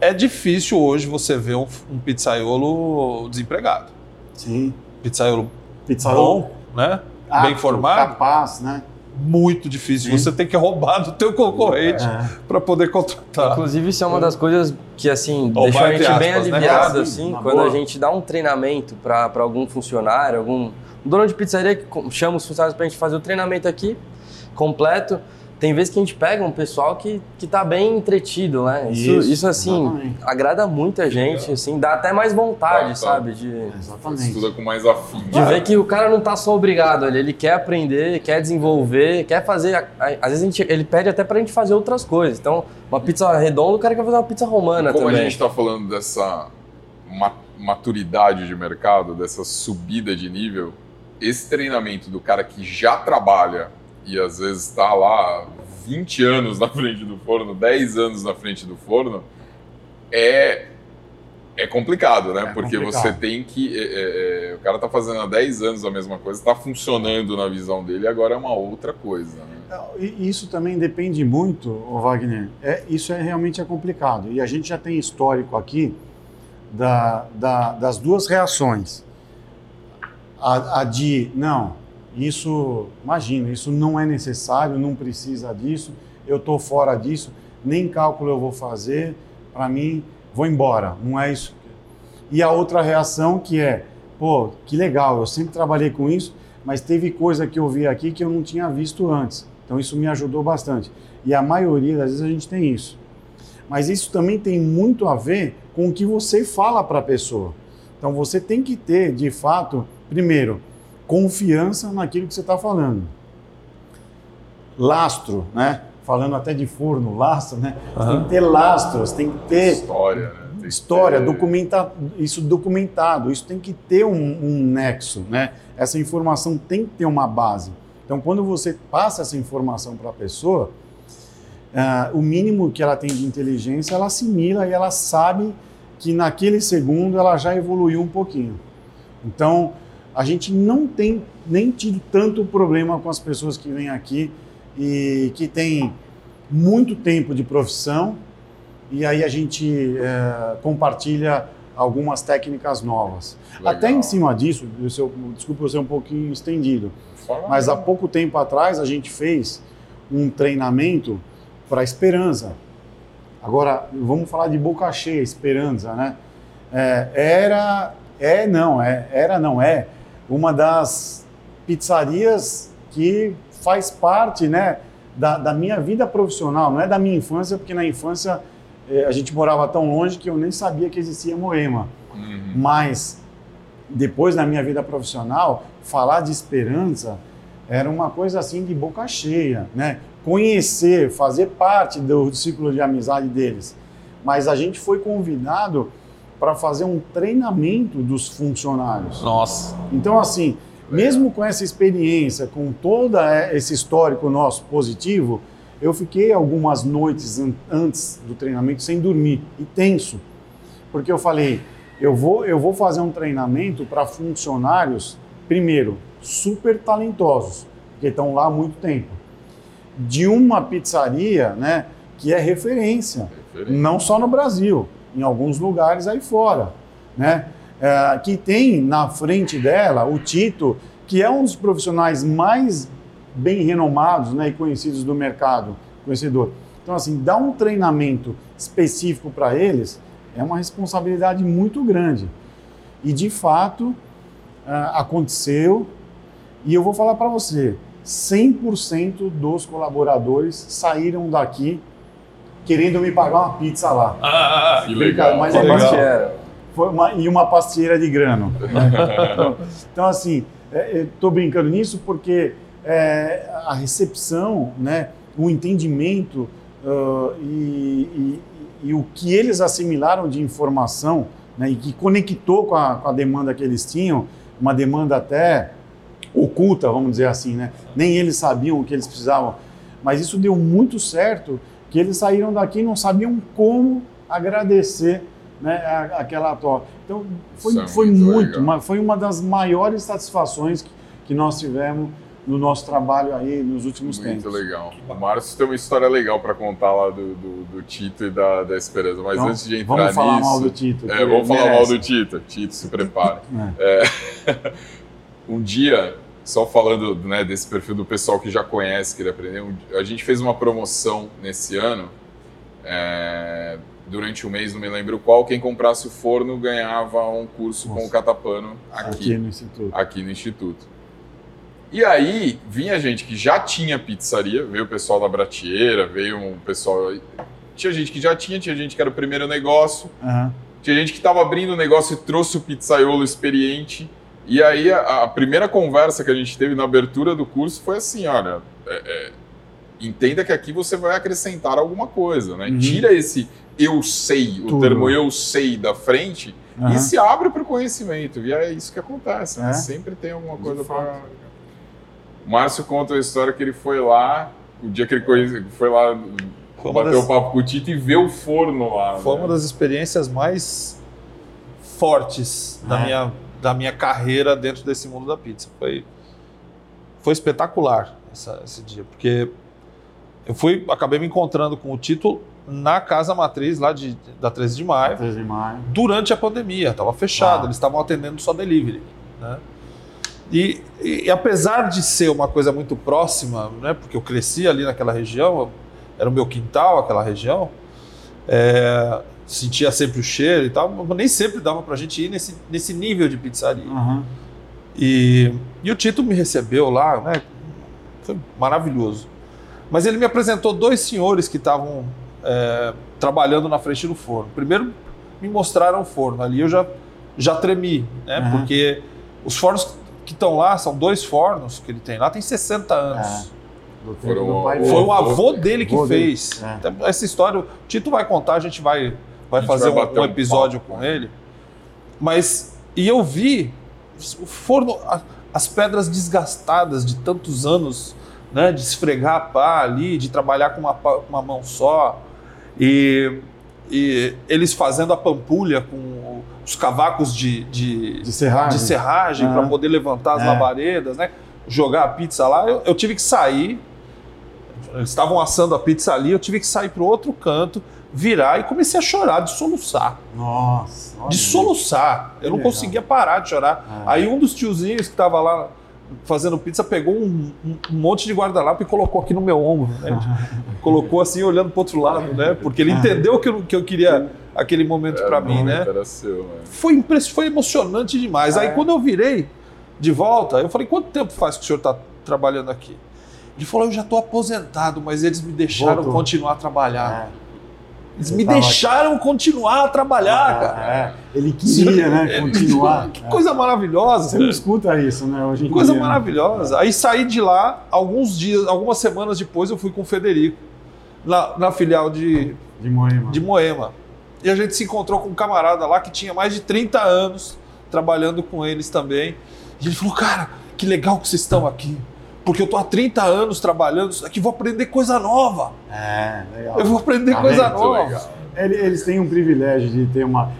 é difícil hoje você ver um, um pizzaiolo desempregado. Sim. Pizzaiolo, Pizzaiolo bom, né? apto, Bem formado. Capaz, né? Muito difícil. Sim. Você tem que roubar do teu concorrente É. para poder contratar. Inclusive, isso é uma das coisas que, assim, Ou deixou a gente entre bem aspas, né, aliviado, cara? assim, quando boa. a gente dá um treinamento para algum funcionário, algum um dono de pizzaria que chama os funcionários pra gente fazer o treinamento aqui, completo. Tem vezes que a gente pega um pessoal que, que tá bem entretido, né? Isso, Isso, isso, assim, exatamente. agrada muita gente, assim, dá até mais vontade, Tá, tá. sabe? De, Exatamente. Estuda com mais afim. de ver que o cara não tá só obrigado ali, ele quer aprender, quer desenvolver, quer fazer. a- a- Às vezes a gente, ele pede até pra gente fazer outras coisas. Então, uma pizza redonda, o cara quer fazer uma pizza romana Como também. a gente está falando dessa ma- maturidade de mercado, dessa subida de nível, esse treinamento do cara que já trabalha e às vezes está lá 20 anos na frente do forno, 10 anos na frente do forno, é, é complicado, né? É Porque complicado. você tem que. é, é, é, o cara está fazendo há 10 anos a mesma coisa, está funcionando na visão dele, agora é uma outra coisa. Né? E Isso também depende muito, Wagner. É, isso é realmente é complicado. E a gente já tem histórico aqui da, da- das duas reações. A, a de, não, isso, imagina, isso não é necessário, não precisa disso, eu estou fora disso, nem cálculo eu vou fazer, para mim, vou embora. Não é isso. E a outra reação que é, pô, que legal, eu sempre trabalhei com isso, mas teve coisa que eu vi aqui que eu não tinha visto antes. Então isso me ajudou bastante. E a maioria das vezes a gente tem isso. Mas isso também tem muito a ver com o que você fala para a pessoa. Então você tem que ter, de fato, primeiro, confiança naquilo que você está falando. Lastro, né? Falando até de forno, lastro, né? Você tem que ter lastros, tem que ter História, né? Tem história, ter- documenta, isso documentado, isso tem que ter um, um nexo, né? Essa informação tem que ter uma base. Então, quando você passa essa informação para a pessoa, ah, o mínimo que ela tem de inteligência, ela assimila e ela sabe que naquele segundo ela já evoluiu um pouquinho. Então, a gente não tem nem tido tanto problema com as pessoas que vêm aqui e que têm muito tempo de profissão e aí a gente eh, compartilha algumas técnicas novas. Legal. Até em cima disso, eu desculpa eu ser um pouquinho estendido, Fala- mas há pouco tempo atrás a gente fez um treinamento para Esperança. Agora, vamos falar de boca cheia, Esperança, né? É, era, é não, é, era não, é uma das pizzarias que faz parte, né, da, da minha vida profissional, não é da minha infância, porque na infância eh, a gente morava tão longe que eu nem sabia que existia Moema. Uhum. Mas depois na minha vida profissional, falar de esperança era uma coisa assim de boca cheia, né? Conhecer, fazer parte do ciclo de amizade deles. Mas a gente foi convidado para fazer um treinamento dos funcionários. Nossa. Então, assim, mesmo com essa experiência, com todo esse histórico nosso positivo, eu fiquei algumas noites an- antes do treinamento sem dormir e tenso, porque eu falei, eu vou, eu vou fazer um treinamento para funcionários, primeiro, super talentosos, porque estão lá há muito tempo, de uma pizzaria, né, que é referência Referência. não só no Brasil, em alguns lugares aí fora, né? É, que tem na frente dela o Tito, que é um dos profissionais mais bem renomados né, e conhecidos do mercado, conhecedor. Então, assim, dar um treinamento específico para eles é uma responsabilidade muito grande. E, de fato, ah, aconteceu, e eu vou falar para você, 100% dos colaboradores saíram daqui querendo me pagar uma pizza lá. Ah, Que legal. Mas Que é legal. bastante. Foi uma, e uma pastieira de grano. então, então, assim, estou brincando nisso porque é, a recepção, né, o entendimento ah, e, e- e o que eles assimilaram de informação né, e que conectou com a, com a demanda que eles tinham, uma demanda até oculta, vamos dizer assim, né? Nem eles sabiam o que eles precisavam. Mas isso deu muito certo, que eles saíram daqui e não sabiam como agradecer né, aquela troca. Então, foi, é foi muito muito, foi uma das maiores satisfações que, que nós tivemos no nosso trabalho aí nos últimos Muito tempos. legal. O Márcio tem uma história legal para contar lá do, do, do Tito e da, da Esperança. Mas Então, antes de entrar vamos falar nisso. mal do Tito. É, vamos falar mal merece. do Tito. Tito, se prepare. É. um dia, só falando né, desse perfil do pessoal que já conhece, que ele aprendeu, um- a gente fez uma promoção nesse ano. é, durante o mês, não me lembro qual, quem comprasse o forno ganhava um curso com Nossa. o Catapano Aqui aqui, no Instituto. aqui no Instituto. E aí, vinha gente que já tinha pizzaria, veio o pessoal da Bratieira, veio um pessoal. Tinha gente que já tinha, tinha gente que era o primeiro negócio, Aham. tinha gente que estava abrindo o negócio e trouxe o pizzaiolo experiente. E aí a, a primeira conversa que a gente teve na abertura do curso foi assim, olha, é, é, entenda que aqui você vai acrescentar alguma coisa, né? Uhum. Tira esse eu sei, o Tudo. termo eu sei da frente Aham. e se abre para o conhecimento. E é isso que acontece, né? É. Sempre tem alguma De coisa para... O Márcio conta a história que ele foi lá, o dia que ele conhece- foi lá Foi bater das- o papo com o Tito e ver o forno lá. Foi né? uma das experiências mais fortes da, É. minha, da minha carreira dentro desse mundo da pizza. Foi, foi espetacular essa- esse dia, porque eu fui, acabei me encontrando com o Tito na casa matriz lá de, da 13 de maio, 13 de maio. durante a pandemia, estava fechado, Ah. eles estavam atendendo só delivery. Né? E, e- e apesar de ser uma coisa muito próxima, né, porque eu cresci ali naquela região, era o meu quintal aquela região, é, sentia sempre o cheiro e tal, mas nem sempre dava para a gente ir nesse, nesse nível de pizzaria. Aham. E, e o Tito me recebeu lá, né? Foi maravilhoso. Mas ele me apresentou dois senhores que estavam é, trabalhando na frente do forno. Primeiro me mostraram o forno. Ali eu já, já tremi, né? Uhum. Porque os fornos que estão lá, são dois fornos que ele tem lá, tem 60 anos. É. Pai o- Foi dele. o avô dele que avô dele. fez. É. Então, Essa história, o Tito vai contar, a gente vai, vai fazer vai um- um, um episódio papo, com né? ele. Mas, e eu vi o forno, as pedras desgastadas de tantos anos, né, de esfregar a pá ali, de trabalhar com uma, pá- uma mão só. E, e eles fazendo a pampulha com os cavacos de, de, De serragem. de serragem Ah. para poder levantar as É. labaredas, né? Jogar a pizza lá. Eu, eu tive que sair. Eles estavam assando a pizza ali, eu tive que sair para outro canto, virar e comecei a chorar, de soluçar. Nossa. De soluçar. Eu não legal. conseguia parar de chorar. É. Aí um dos tiozinhos que estava lá fazendo pizza pegou um, um- um monte de guardanapo e colocou aqui no meu ombro. Né? colocou assim, olhando para outro lado, né? Porque ele entendeu que eu, que eu queria aquele momento Era para mim, né? Era seu, né? foi, impress- foi emocionante demais. Aí É. quando eu virei de volta, eu falei, quanto tempo faz que o senhor está trabalhando aqui? Ele falou, eu já estou aposentado, mas eles me deixaram Voltou. continuar a trabalhar. É. Eles Eu me deixaram continuar a trabalhar, cara. É. Ele queria, né? Continuar. Que coisa maravilhosa. Você não escuta isso, né? Hoje em Que coisa dia, né? maravilhosa. Aí saí de lá, alguns dias, algumas semanas depois eu fui com o Federico, na, na filial de, De Moema. de Moema. E a gente se encontrou com um camarada lá que tinha mais de 30 anos trabalhando com eles também. E ele falou: Cara, que legal que vocês estão aqui. Porque eu tô há 30 anos trabalhando isso aqui, vou aprender coisa nova. É, legal. Eu vou aprender Tá coisa nova. legal. Ele- Eles têm um privilégio de ter uma.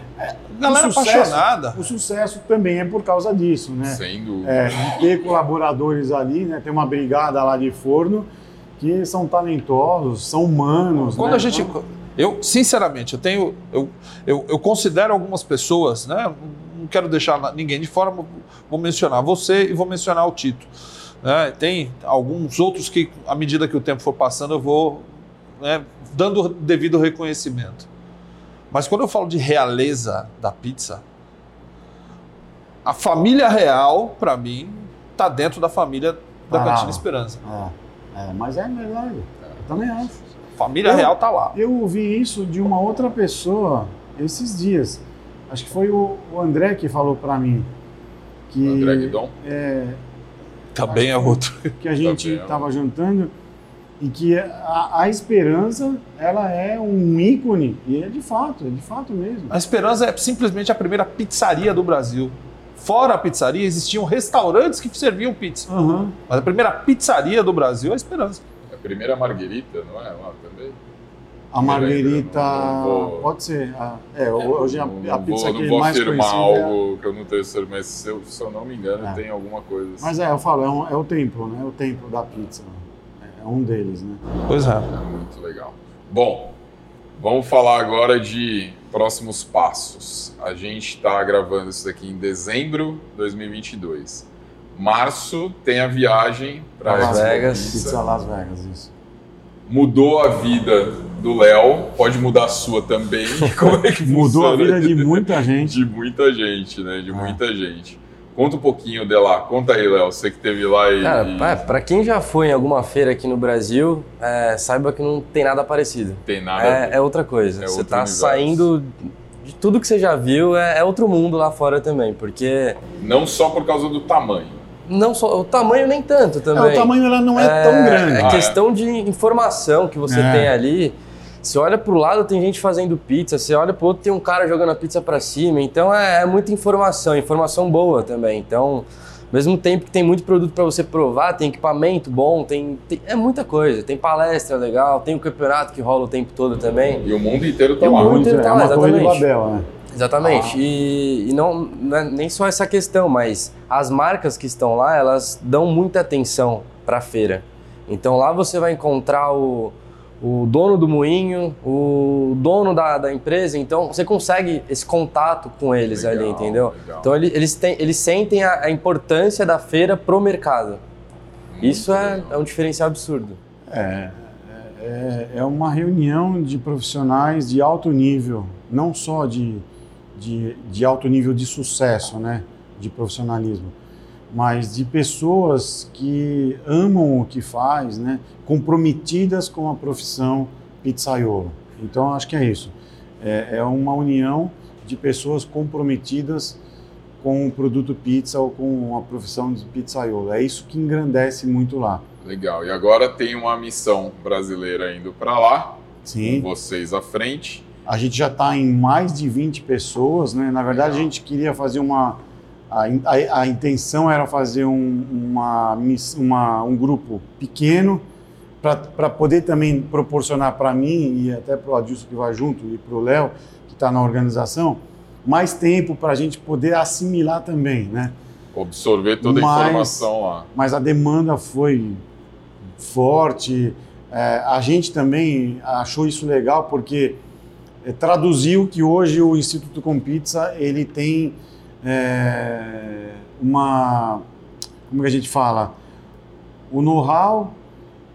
Galera O sucesso- apaixonada. O sucesso também é por causa disso, né? Sem dúvida. É, de ter colaboradores ali, né? Tem uma brigada lá de forno que são talentosos, são humanos. Quando né? a gente. Então, Eu, sinceramente, eu tenho. Eu, eu, eu considero algumas pessoas, né? Não quero deixar ninguém de fora, vou mencionar você e vou mencionar o Tito. Né? Tem alguns outros que, à medida que o tempo for passando, eu vou né, dando o devido reconhecimento. Mas quando eu falo de realeza da pizza, a família real, para mim, está dentro da família da Ah. Cantina Esperança. É, é, mas é verdade. Eu também acho. Família Eu- real tá lá. Eu ouvi isso de uma outra pessoa esses dias. Acho que foi o, o André que falou para mim que, André Guidon. é, Também é outro. que a gente Tá estava jantando e que a, a esperança ela é um ícone e é de fato, é de fato mesmo. A Esperança é simplesmente a primeira pizzaria do Brasil. Fora a pizzaria, existiam restaurantes que serviam pizza. Aham. Mas a primeira pizzaria do Brasil é a Esperança. A primeira Marguerita, não é? Lá também? A Marguerita, Não vou- pode ser. A- é, hoje a, Não a pizza vou, que não vou mais afirmar conhecida é- algo que eu não tenho certeza, mas se eu, se eu não me engano, É. tem alguma coisa assim. Mas é, eu falo, é, um- é o templo, né? É o templo da pizza. É um deles, né? Pois é. É muito legal. Bom, vamos falar agora de próximos passos. A gente está gravando isso daqui em dezembro de 2022. Março tem a viagem para Las Vegas. Pizza Las Vegas, isso. Mudou a vida do Léo, pode mudar a sua também. Como é que Mudou a vida de muita gente. de muita gente, né? De Ah. muita gente. Conta um pouquinho de lá. Conta aí, Léo. Você que teve lá e. Cara, e pra, pra quem já foi em alguma feira aqui no Brasil, é, saiba que não tem nada parecido. tem nada. É, é outra coisa. É você outro tá universo. saindo de tudo que você já viu, é, é outro mundo lá fora também. Porque Não só por causa do tamanho. não só o tamanho nem tanto É, também. o tamanho ela não é, tão grande. É Ah, é. questão de informação que você É. tem ali. Você olha pro lado, tem gente fazendo pizza. Você olha pro outro, tem um cara jogando a pizza pra cima. Então é, é muita informação, informação boa também. Então, ao mesmo tempo que tem muito produto pra você provar, tem equipamento bom, tem, tem- é muita coisa. Tem palestra legal, tem o campeonato que rola o tempo todo também. E o mundo inteiro tá E o mundo- Muito, inteiro é tá lá, de exatamente. Babel, né? Exatamente. E, e não, não é nem só essa questão, mas as marcas que estão lá, elas dão muita atenção para a feira. Então lá você vai encontrar o, o dono do moinho, o dono da, da empresa, então você consegue esse contato com eles Legal, ali, entendeu? legal. Então ele- eles, têm, eles sentem a, a importância da feira pro mercado. Muito Isso é, é um diferencial absurdo. É, é, é uma reunião de profissionais de alto nível, não só de, de, de alto nível de sucesso, né, de profissionalismo, mas de pessoas que amam o que faz, né, comprometidas com a profissão pizzaiolo. Então, acho que é isso. É, é uma união de pessoas comprometidas com o produto pizza ou com a profissão de pizzaiolo. É isso que engrandece muito lá. Legal. E agora tem uma missão brasileira indo para lá, Sim. com vocês à frente. A gente já está em mais de 20 pessoas, né? Na verdade, a gente queria fazer uma. A, a, a intenção era fazer um, uma, uma- um grupo pequeno para poder também proporcionar para mim e até para o Adilson que vai junto e para o Léo, que está na organização, mais tempo para a gente poder assimilar também, né? Absorver toda a Mas- informação lá. mas a demanda foi forte. É, a gente também achou isso legal porque é, traduziu que hoje o Instituto Com Pizza ele tem é, uma como que a gente fala o know-how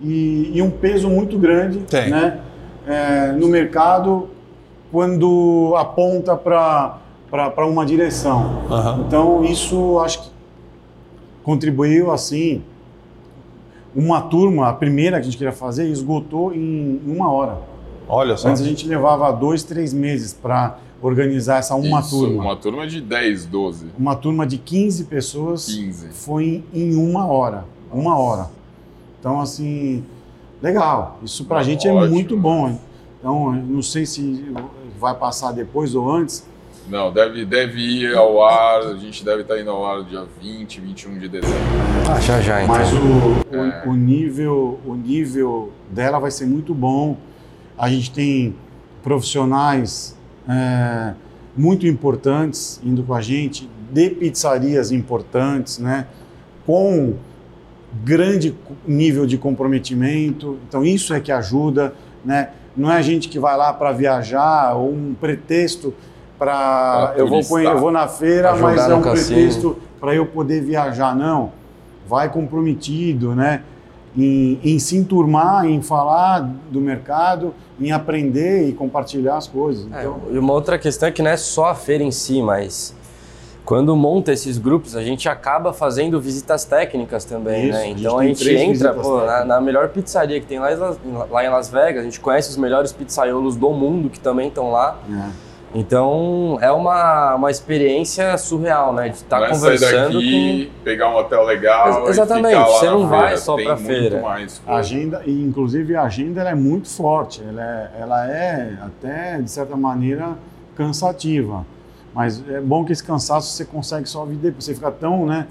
e, e um peso muito grande Tem. né, é, no mercado quando aponta para uma direção. Aham. Então, isso acho que contribuiu assim. Uma turma, a primeira que a gente queria fazer, esgotou em uma hora. Olha só. Antes a gente levava dois, três meses para organizar essa uma Isso, turma. Uma turma de 10, 12, Uma turma de 15 pessoas 15. foi em uma hora. Uma hora. Então, assim, legal. Isso pra gente é Ótimo. muito bom. Então, eu não sei se vai passar depois ou antes, Não, deve, deve ir ao ar, a gente deve estar indo ao ar dia 20, 21 de dezembro. Ah, já já, então. Mas o, o- É. o nível, o nível dela vai ser muito bom. A gente tem profissionais é, muito importantes indo com a gente, de pizzarias importantes, né? Com grande nível de comprometimento. Então isso é que ajuda, né? Não é a gente que vai lá para viajar ou um pretexto para eu vou turistar. eu vou na feira, mas é um cassino. pretexto para eu poder viajar, não. Vai comprometido, né? Em, em se enturmar, em falar do mercado, em aprender e compartilhar as coisas. É, Então, e uma outra questão é que não é só a feira em si, mas quando monta esses grupos, a gente acaba fazendo visitas técnicas também, Isso, né? a gente Então a gente entra pô, na, na melhor pizzaria que tem lá, em Las- lá em Las Vegas, a gente conhece os melhores pizzaiolos do mundo que também estão lá. é. Então é uma, uma experiência surreal, né? De estar não é sair conversando daqui, pegar um hotel legal Ex- exatamente, e ficar lá você na não vai feira. só muito feira. mais A agenda, e inclusive a agenda ela é muito forte, ela é, ela é até, de certa maneira, cansativa. Mas é bom que esse cansaço você consegue só vir depois. Você fica tão né,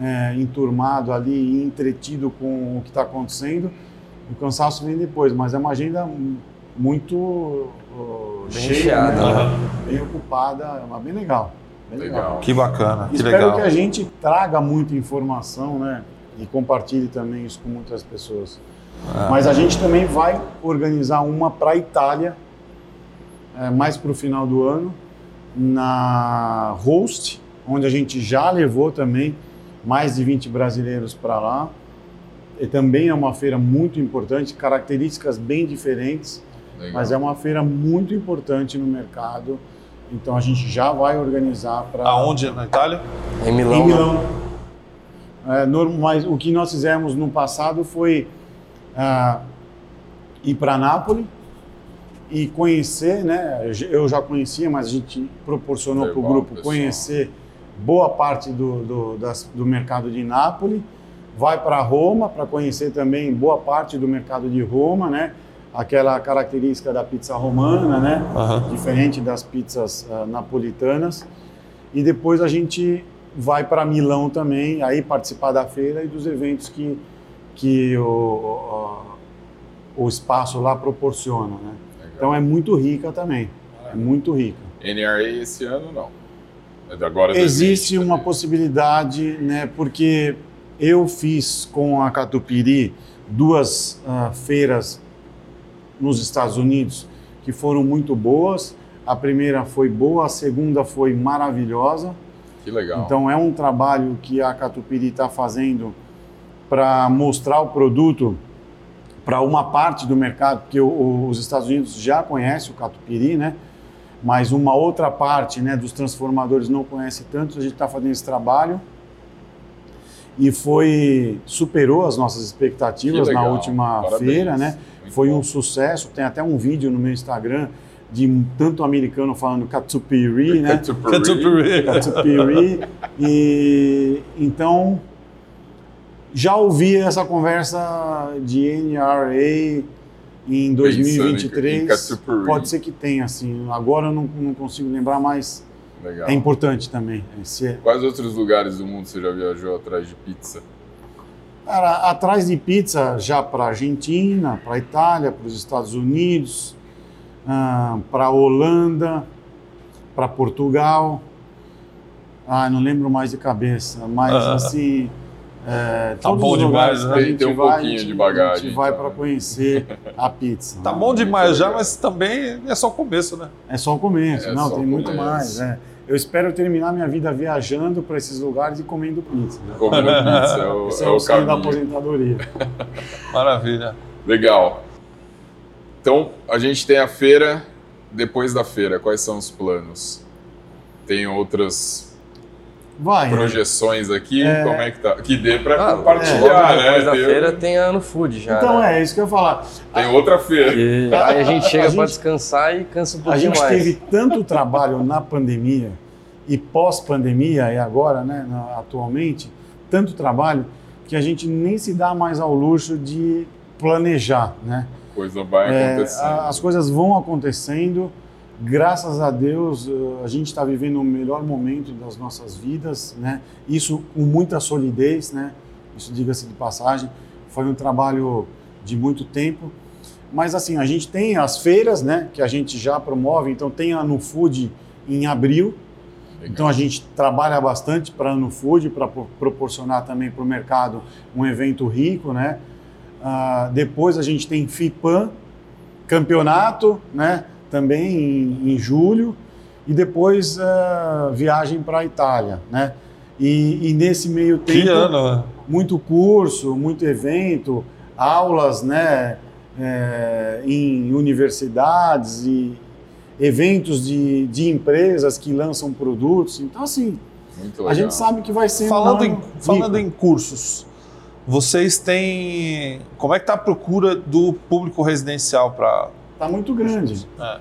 é, enturmado ali e entretido com o que está acontecendo, o cansaço vem depois. Mas é uma agenda muito uh, cheia, recheada, né? bem ocupada, mas bem legal. Bem Legal. Que bacana, que Espero legal. que a gente traga muita informação, né? E compartilhe também isso com muitas pessoas. Ah. Mas a gente também vai organizar uma para a Itália, é, mais para o final do ano, na Host, onde a gente já levou também mais de 20 brasileiros para lá. E também é uma feira muito importante, características bem diferentes, Legal. mas é uma feira muito importante no mercado. Então a gente já vai organizar para Aonde na Itália? Em Milão. em né? Milão. É, mas o que nós fizemos no passado foi ah, ir para Nápoles e conhecer, né? eu já- conhecia, mas a gente proporcionou para o grupo pessoal. conhecer boa parte do, do, das- do mercado de Nápoles. Vai para Roma para conhecer também boa parte do mercado de Roma, né? Aquela característica da pizza romana, né? Aham. diferente das pizzas ah, napolitanas. E depois a gente vai para Milão também, aí participar da feira e dos eventos que, que o, o, o espaço lá proporciona. Né? Legal. Então é muito rica também, é muito rica. NRA esse ano não. É agora Existe 2020, uma né? possibilidade, né, porque eu fiz com a Catupiry duas ah, feiras nos Estados Unidos que foram muito boas. A primeira foi boa, a segunda foi maravilhosa. Que legal. Então é um trabalho que a Catupiry está fazendo para mostrar o produto para uma parte do mercado, porque os Estados Unidos já conhecem o Catupiry, né? Mas uma outra parte né, dos transformadores não conhece tanto, a gente está fazendo esse trabalho e foi superou as nossas expectativas na última Parabéns. feira, né? Muito Foi bom. um sucesso. Tem até um vídeo no meu Instagram de tanto americano falando Catupiry, né? Catupiry. Catupiry. e então já ouvi essa conversa de NRA em 2023. em Catupiry. Pode ser que tenha, assim. Agora eu não, não consigo lembrar, mas Legal. é importante também. Esse é- Quais outros lugares do mundo você já viajou atrás de pizza? Cara, atrás de pizza já para Argentina, para Itália, para os Estados Unidos, para Holanda, para Portugal. Ah, não lembro mais de cabeça, mas Ah. assim. É, Tá bom demais, lugares né? Tem- gente tem um vai, pouquinho gente- de bagagem, A gente vai então. para conhecer a pizza. Tá né? bom demais já, mas também é só o começo, né? É só o começo, É não, tem o muito começo. mais. é. Eu espero terminar minha vida viajando para esses lugares e comendo pizza. né? Comendo pizza é o, Esse é é o o sonho da caminho. aposentadoria. Maravilha. Legal. Então, a gente tem a feira. Depois da feira, quais são os planos? Tem outras Vai. projeções aqui? É. Como é que tá? Que dê para Ah, compartilhar, logo né? Depois da Tem- feira tem a Ano Food já. Então né? é isso que eu ia falar. Tem outra feira. E aí a gente chega A pra gente- descansar e cansa um A pouquinho gente mais. teve tanto trabalho na pandemia e pós-pandemia e agora, né, na- atualmente, tanto trabalho que a gente nem se dá mais ao luxo de planejar, né? Coisa vai É, acontecendo. a- as coisas vão acontecendo. Graças a Deus, eh, a gente está vivendo o melhor momento das nossas vidas, né? Isso com muita solidez, né? Isso diga-se de passagem. Foi um trabalho de muito tempo. Mas assim, a gente tem as feiras, né? Que a gente já promove. Então tem a No Food em abril. Legal. Então a gente trabalha bastante para a No Food, para proporcionar também para o mercado um evento rico, né? Ah, depois a gente tem FIPAM, campeonato, né? Também em, em julho. E depois ah, viagem para a Itália, né? E, e nesse meio tempo Que ano, né? muito curso, muito evento, aulas, né, é, em universidades e eventos de, de empresas que lançam produtos. Então, assim, Muito a gente sabe que vai ser Falando, um em, falando em cursos, vocês têm. Como é que tá a procura do público residencial para. Tá muito grande. É.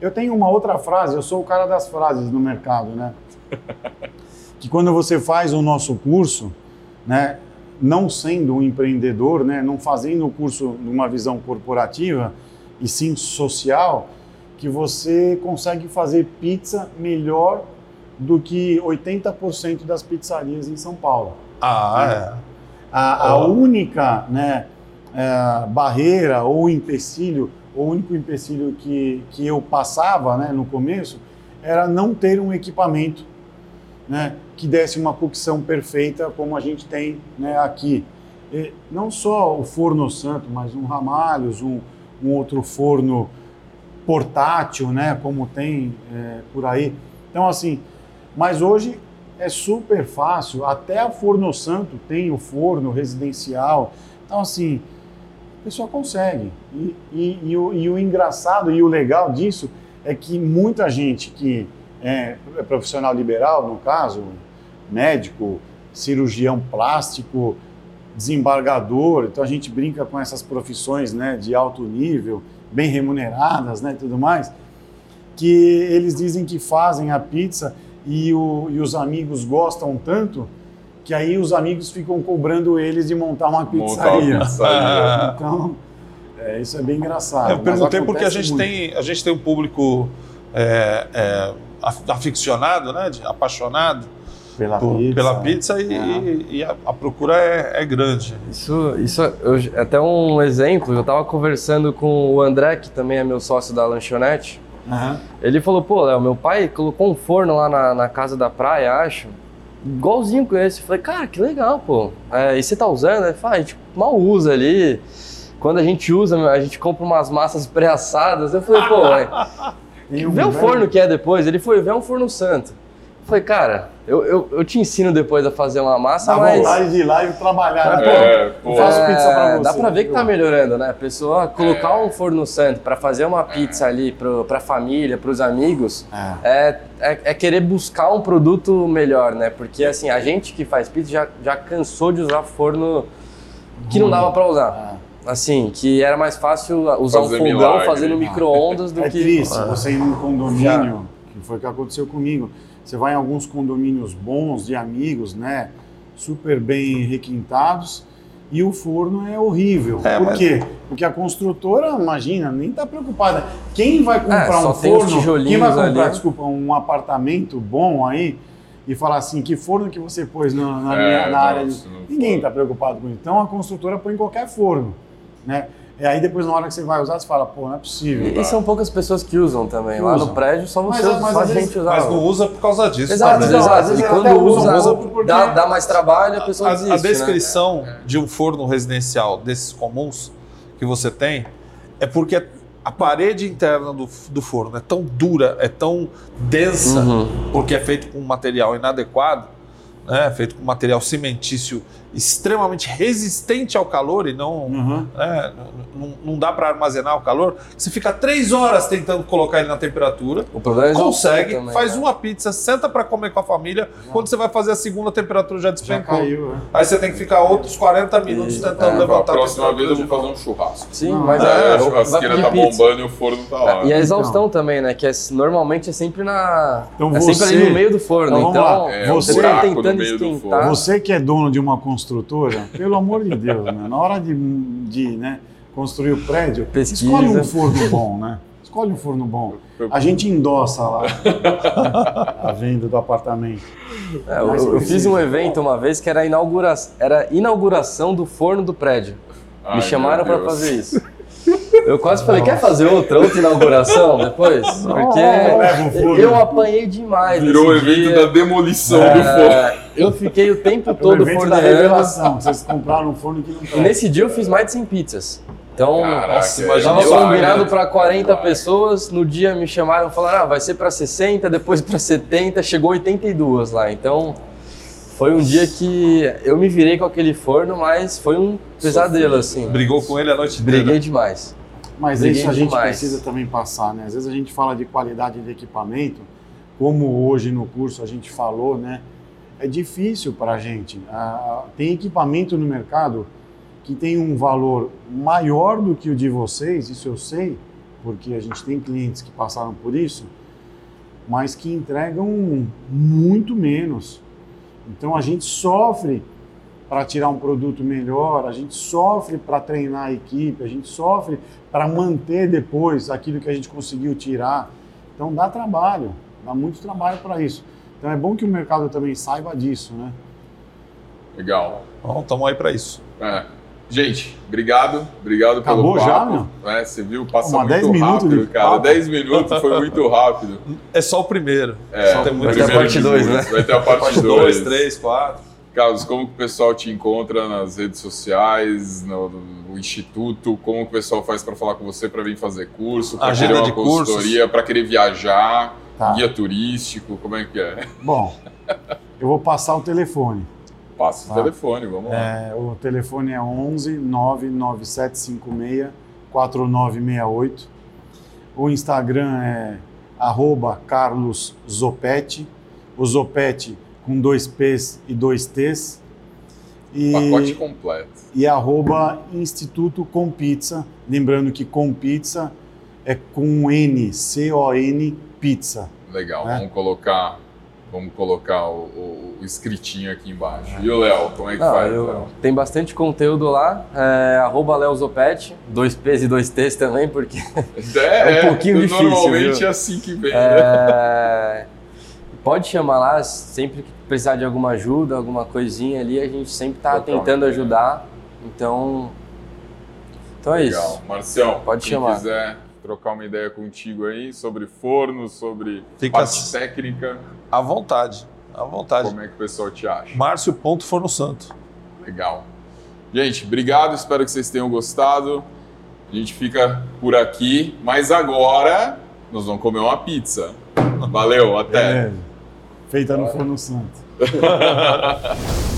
Eu tenho uma outra frase, eu sou o cara das frases no mercado, né? que quando você faz o nosso curso, né, não sendo um empreendedor, né, não fazendo o curso numa visão corporativa e sim social, que você consegue fazer pizza melhor do que 80% das pizzarias em São Paulo. Ah, A, a Ó. única né, eh, barreira ou empecilho o único empecilho que, que eu passava né, no começo era não ter um equipamento né, que desse uma cocção perfeita como a gente tem né, aqui. E não só o forno santo, mas um Ramalhos, um, um outro forno portátil, né, como tem é, por aí. Então, assim, mas hoje é super fácil, até a Forno Santo tem o forno residencial. Então, assim, pessoa consegue. E, e, e, o, e o engraçado e o legal disso é que muita gente que é profissional liberal, no caso, médico, cirurgião plástico, desembargador, então a gente brinca com essas profissões né, de alto nível, bem remuneradas né, e tudo mais, que eles dizem que fazem a pizza e, o, e os amigos gostam tanto que aí os amigos ficam cobrando eles de montar uma pizzaria. Montar uma pizzaria. então, é, isso é bem engraçado. Eu perguntei porque a gente, tem, a gente tem um público é, é, aficionado, né, de, apaixonado pela por, pizza, pela pizza e, é. e a, a, procura é, é, grande. Isso, isso eu, até um exemplo, eu estava conversando com o André, que também é meu sócio da lanchonete, Uhum. Ele falou, pô, Léo, meu pai colocou um forno lá na, na casa da praia, acho, igualzinho com esse. Eu falei, cara, que legal, pô. É, e você tá usando? Ele falou, ah, a gente mal usa ali. Quando a gente usa, a gente compra umas massas pré-assadas. Eu falei, pô, vê o forno que é depois. Ele foi ver um forno santo. Falei, cara, eu, eu, eu, te ensino depois a fazer uma massa, dá mas... vontade de ir lá e trabalhar, né? É, pô, faço é, pizza pra você. Dá pra ver que tá melhorando, né? A pessoa colocar é. um forno santo para fazer uma pizza ali pro, pra família, pros amigos, é. é. É, é, querer buscar um produto melhor, né? Porque, assim, a gente que faz pizza já, já cansou de usar forno que não dava para usar. É. Assim, que era mais fácil usar fazer um fogão, milagre. fazer no micro-ondas do é que... É triste você ir num condomínio, já. que foi o que aconteceu comigo você vai em alguns condomínios bons de amigos, né? Super bem requintados. E o forno é horrível. É, Por mas... quê? Porque a construtora, imagina, nem está preocupada. Quem vai comprar é, um forno, quem vai comprar, ali. desculpa, um apartamento bom aí e falar assim, que forno que você pôs na, na, é, minha, na área? De... Ninguém está preocupado com isso. Então a construtora põe em qualquer forno, né? E aí depois na hora que você vai usar, você fala, pô, não é possível. E, e são poucas pessoas que usam também. Que Lá usam. no prédio só você mas, mas, só a gente usa. Mas não usa por causa disso. Exato, também. exato. E quando usa, usa dá, dá, mais trabalho, a pessoa a, desiste, A descrição né? de um forno residencial desses comuns que você tem é porque a parede interna do, do forno é tão dura, é tão densa, uhum. porque é feito com um material inadequado, né, feito com material cimentício extremamente resistente ao calor e não, uhum. né, não, não, dá para armazenar o calor. Você fica três horas tentando colocar ele na temperatura. O problema é consegue, também, faz né? uma pizza, senta para comer com a família. Quando você vai fazer a segunda, a temperatura já despencou. Já caiu, né? Aí você tem que ficar outros 40 minutos e, tentando é, levantar. A próxima a vez eu vou fazer um churrasco. Sim, não, mas é, é, a churrasqueira tá bombando e o forno tá lá. E a exaustão então. também, né? Que é, normalmente é sempre na. Então é sempre ali no meio do forno. Então, então é, você tá tentando esquentar. Você que é dono de uma construtora, pelo amor de Deus, né? Na hora de, de né, construir o prédio, Pesquisa. escolhe um forno bom, né? Escolhe um forno bom. A gente endossa lá a venda do apartamento. É, eu, eu fiz um evento uma vez que era a inaugura... era inauguração do forno do prédio. Ai, Me chamaram para fazer isso. Eu quase falei, quer fazer outra, outra inauguração depois? Porque eu apanhei demais. Virou o evento da demolição é, do forno. Eu fiquei o tempo todo o forno da revelação. Vocês compraram um forno que não E nesse dia eu fiz mais de 100 pizzas. Então, Caraca, nossa, imagina tava combinado para 40 vai. pessoas, no dia me chamaram e falaram, ah, vai ser para 60, depois para 70, chegou 82 lá. Então, foi um dia que eu me virei com aquele forno, mas foi um pesadelo, assim. Brigou com ele a noite inteira? Briguei demais. Mas Briguei isso a gente demais. precisa também passar, né? Às vezes a gente fala de qualidade de equipamento, como hoje no curso a gente falou, né? É difícil para a gente. tem equipamento no mercado que tem um valor maior do que o de vocês, isso eu sei, porque a gente tem clientes que passaram por isso, mas que entregam muito menos. Então a gente sofre para tirar um produto melhor, a gente sofre para treinar a equipe, a gente sofre para manter depois aquilo que a gente conseguiu tirar. Então dá trabalho, dá muito trabalho para isso. Então é bom que o mercado também saiba disso, né? Legal. Bom, estamos aí para isso. É. Gente, obrigado, obrigado Acabou pelo já, papo. É, você viu, passou Uma muito 10 minutos rápido, de cara. papo. 10 minutos foi muito rápido. É só o primeiro. É, Só tem muito Vai ter a parte de dois, muitos. né? Vai ter a parte Parte 2. 2, 3, 4. Carlos, como que o pessoal te encontra nas redes sociais, no, no instituto? Como que o pessoal faz para falar com você para vir fazer curso, para querer uma consultoria, para querer viajar, Tá. guia turístico, como é que é? Bom, eu vou passar o telefone. Passa o Tá. telefone, vamos lá. É, o telefone é 11 99756 4968. O Instagram é arroba Carlos Zopetti. O Zopetti com dois P's e dois T's. E, Pacote completo. e arroba Instituto Com Pizza. Lembrando que Com Pizza é com N, C-O-N, pizza. Legal, É. vamos colocar, vamos colocar o, o- o escritinho aqui embaixo. E o Léo, como é que Não, faz, eu- Léo? tem bastante conteúdo lá, é, arroba Leozopet, dois P's e dois T's também, porque É, É um pouquinho difícil, Normalmente viu? é assim que vem, né? é, pode chamar lá, sempre que precisar de alguma ajuda, alguma coisinha ali, a gente sempre está tentando ajudar, então, então é Legal. isso. Marcião, Pode quem chamar. quiser trocar uma ideia contigo aí sobre forno, sobre Fica parte assim. técnica, À vontade. À vontade. como é que o pessoal te acha? Márcio Ponto Forno Santo. Legal. Gente, obrigado, espero que vocês tenham gostado. A gente fica por aqui, mas agora nós vamos comer uma pizza. Valeu, até. Beleza. Feita no Forno Santo.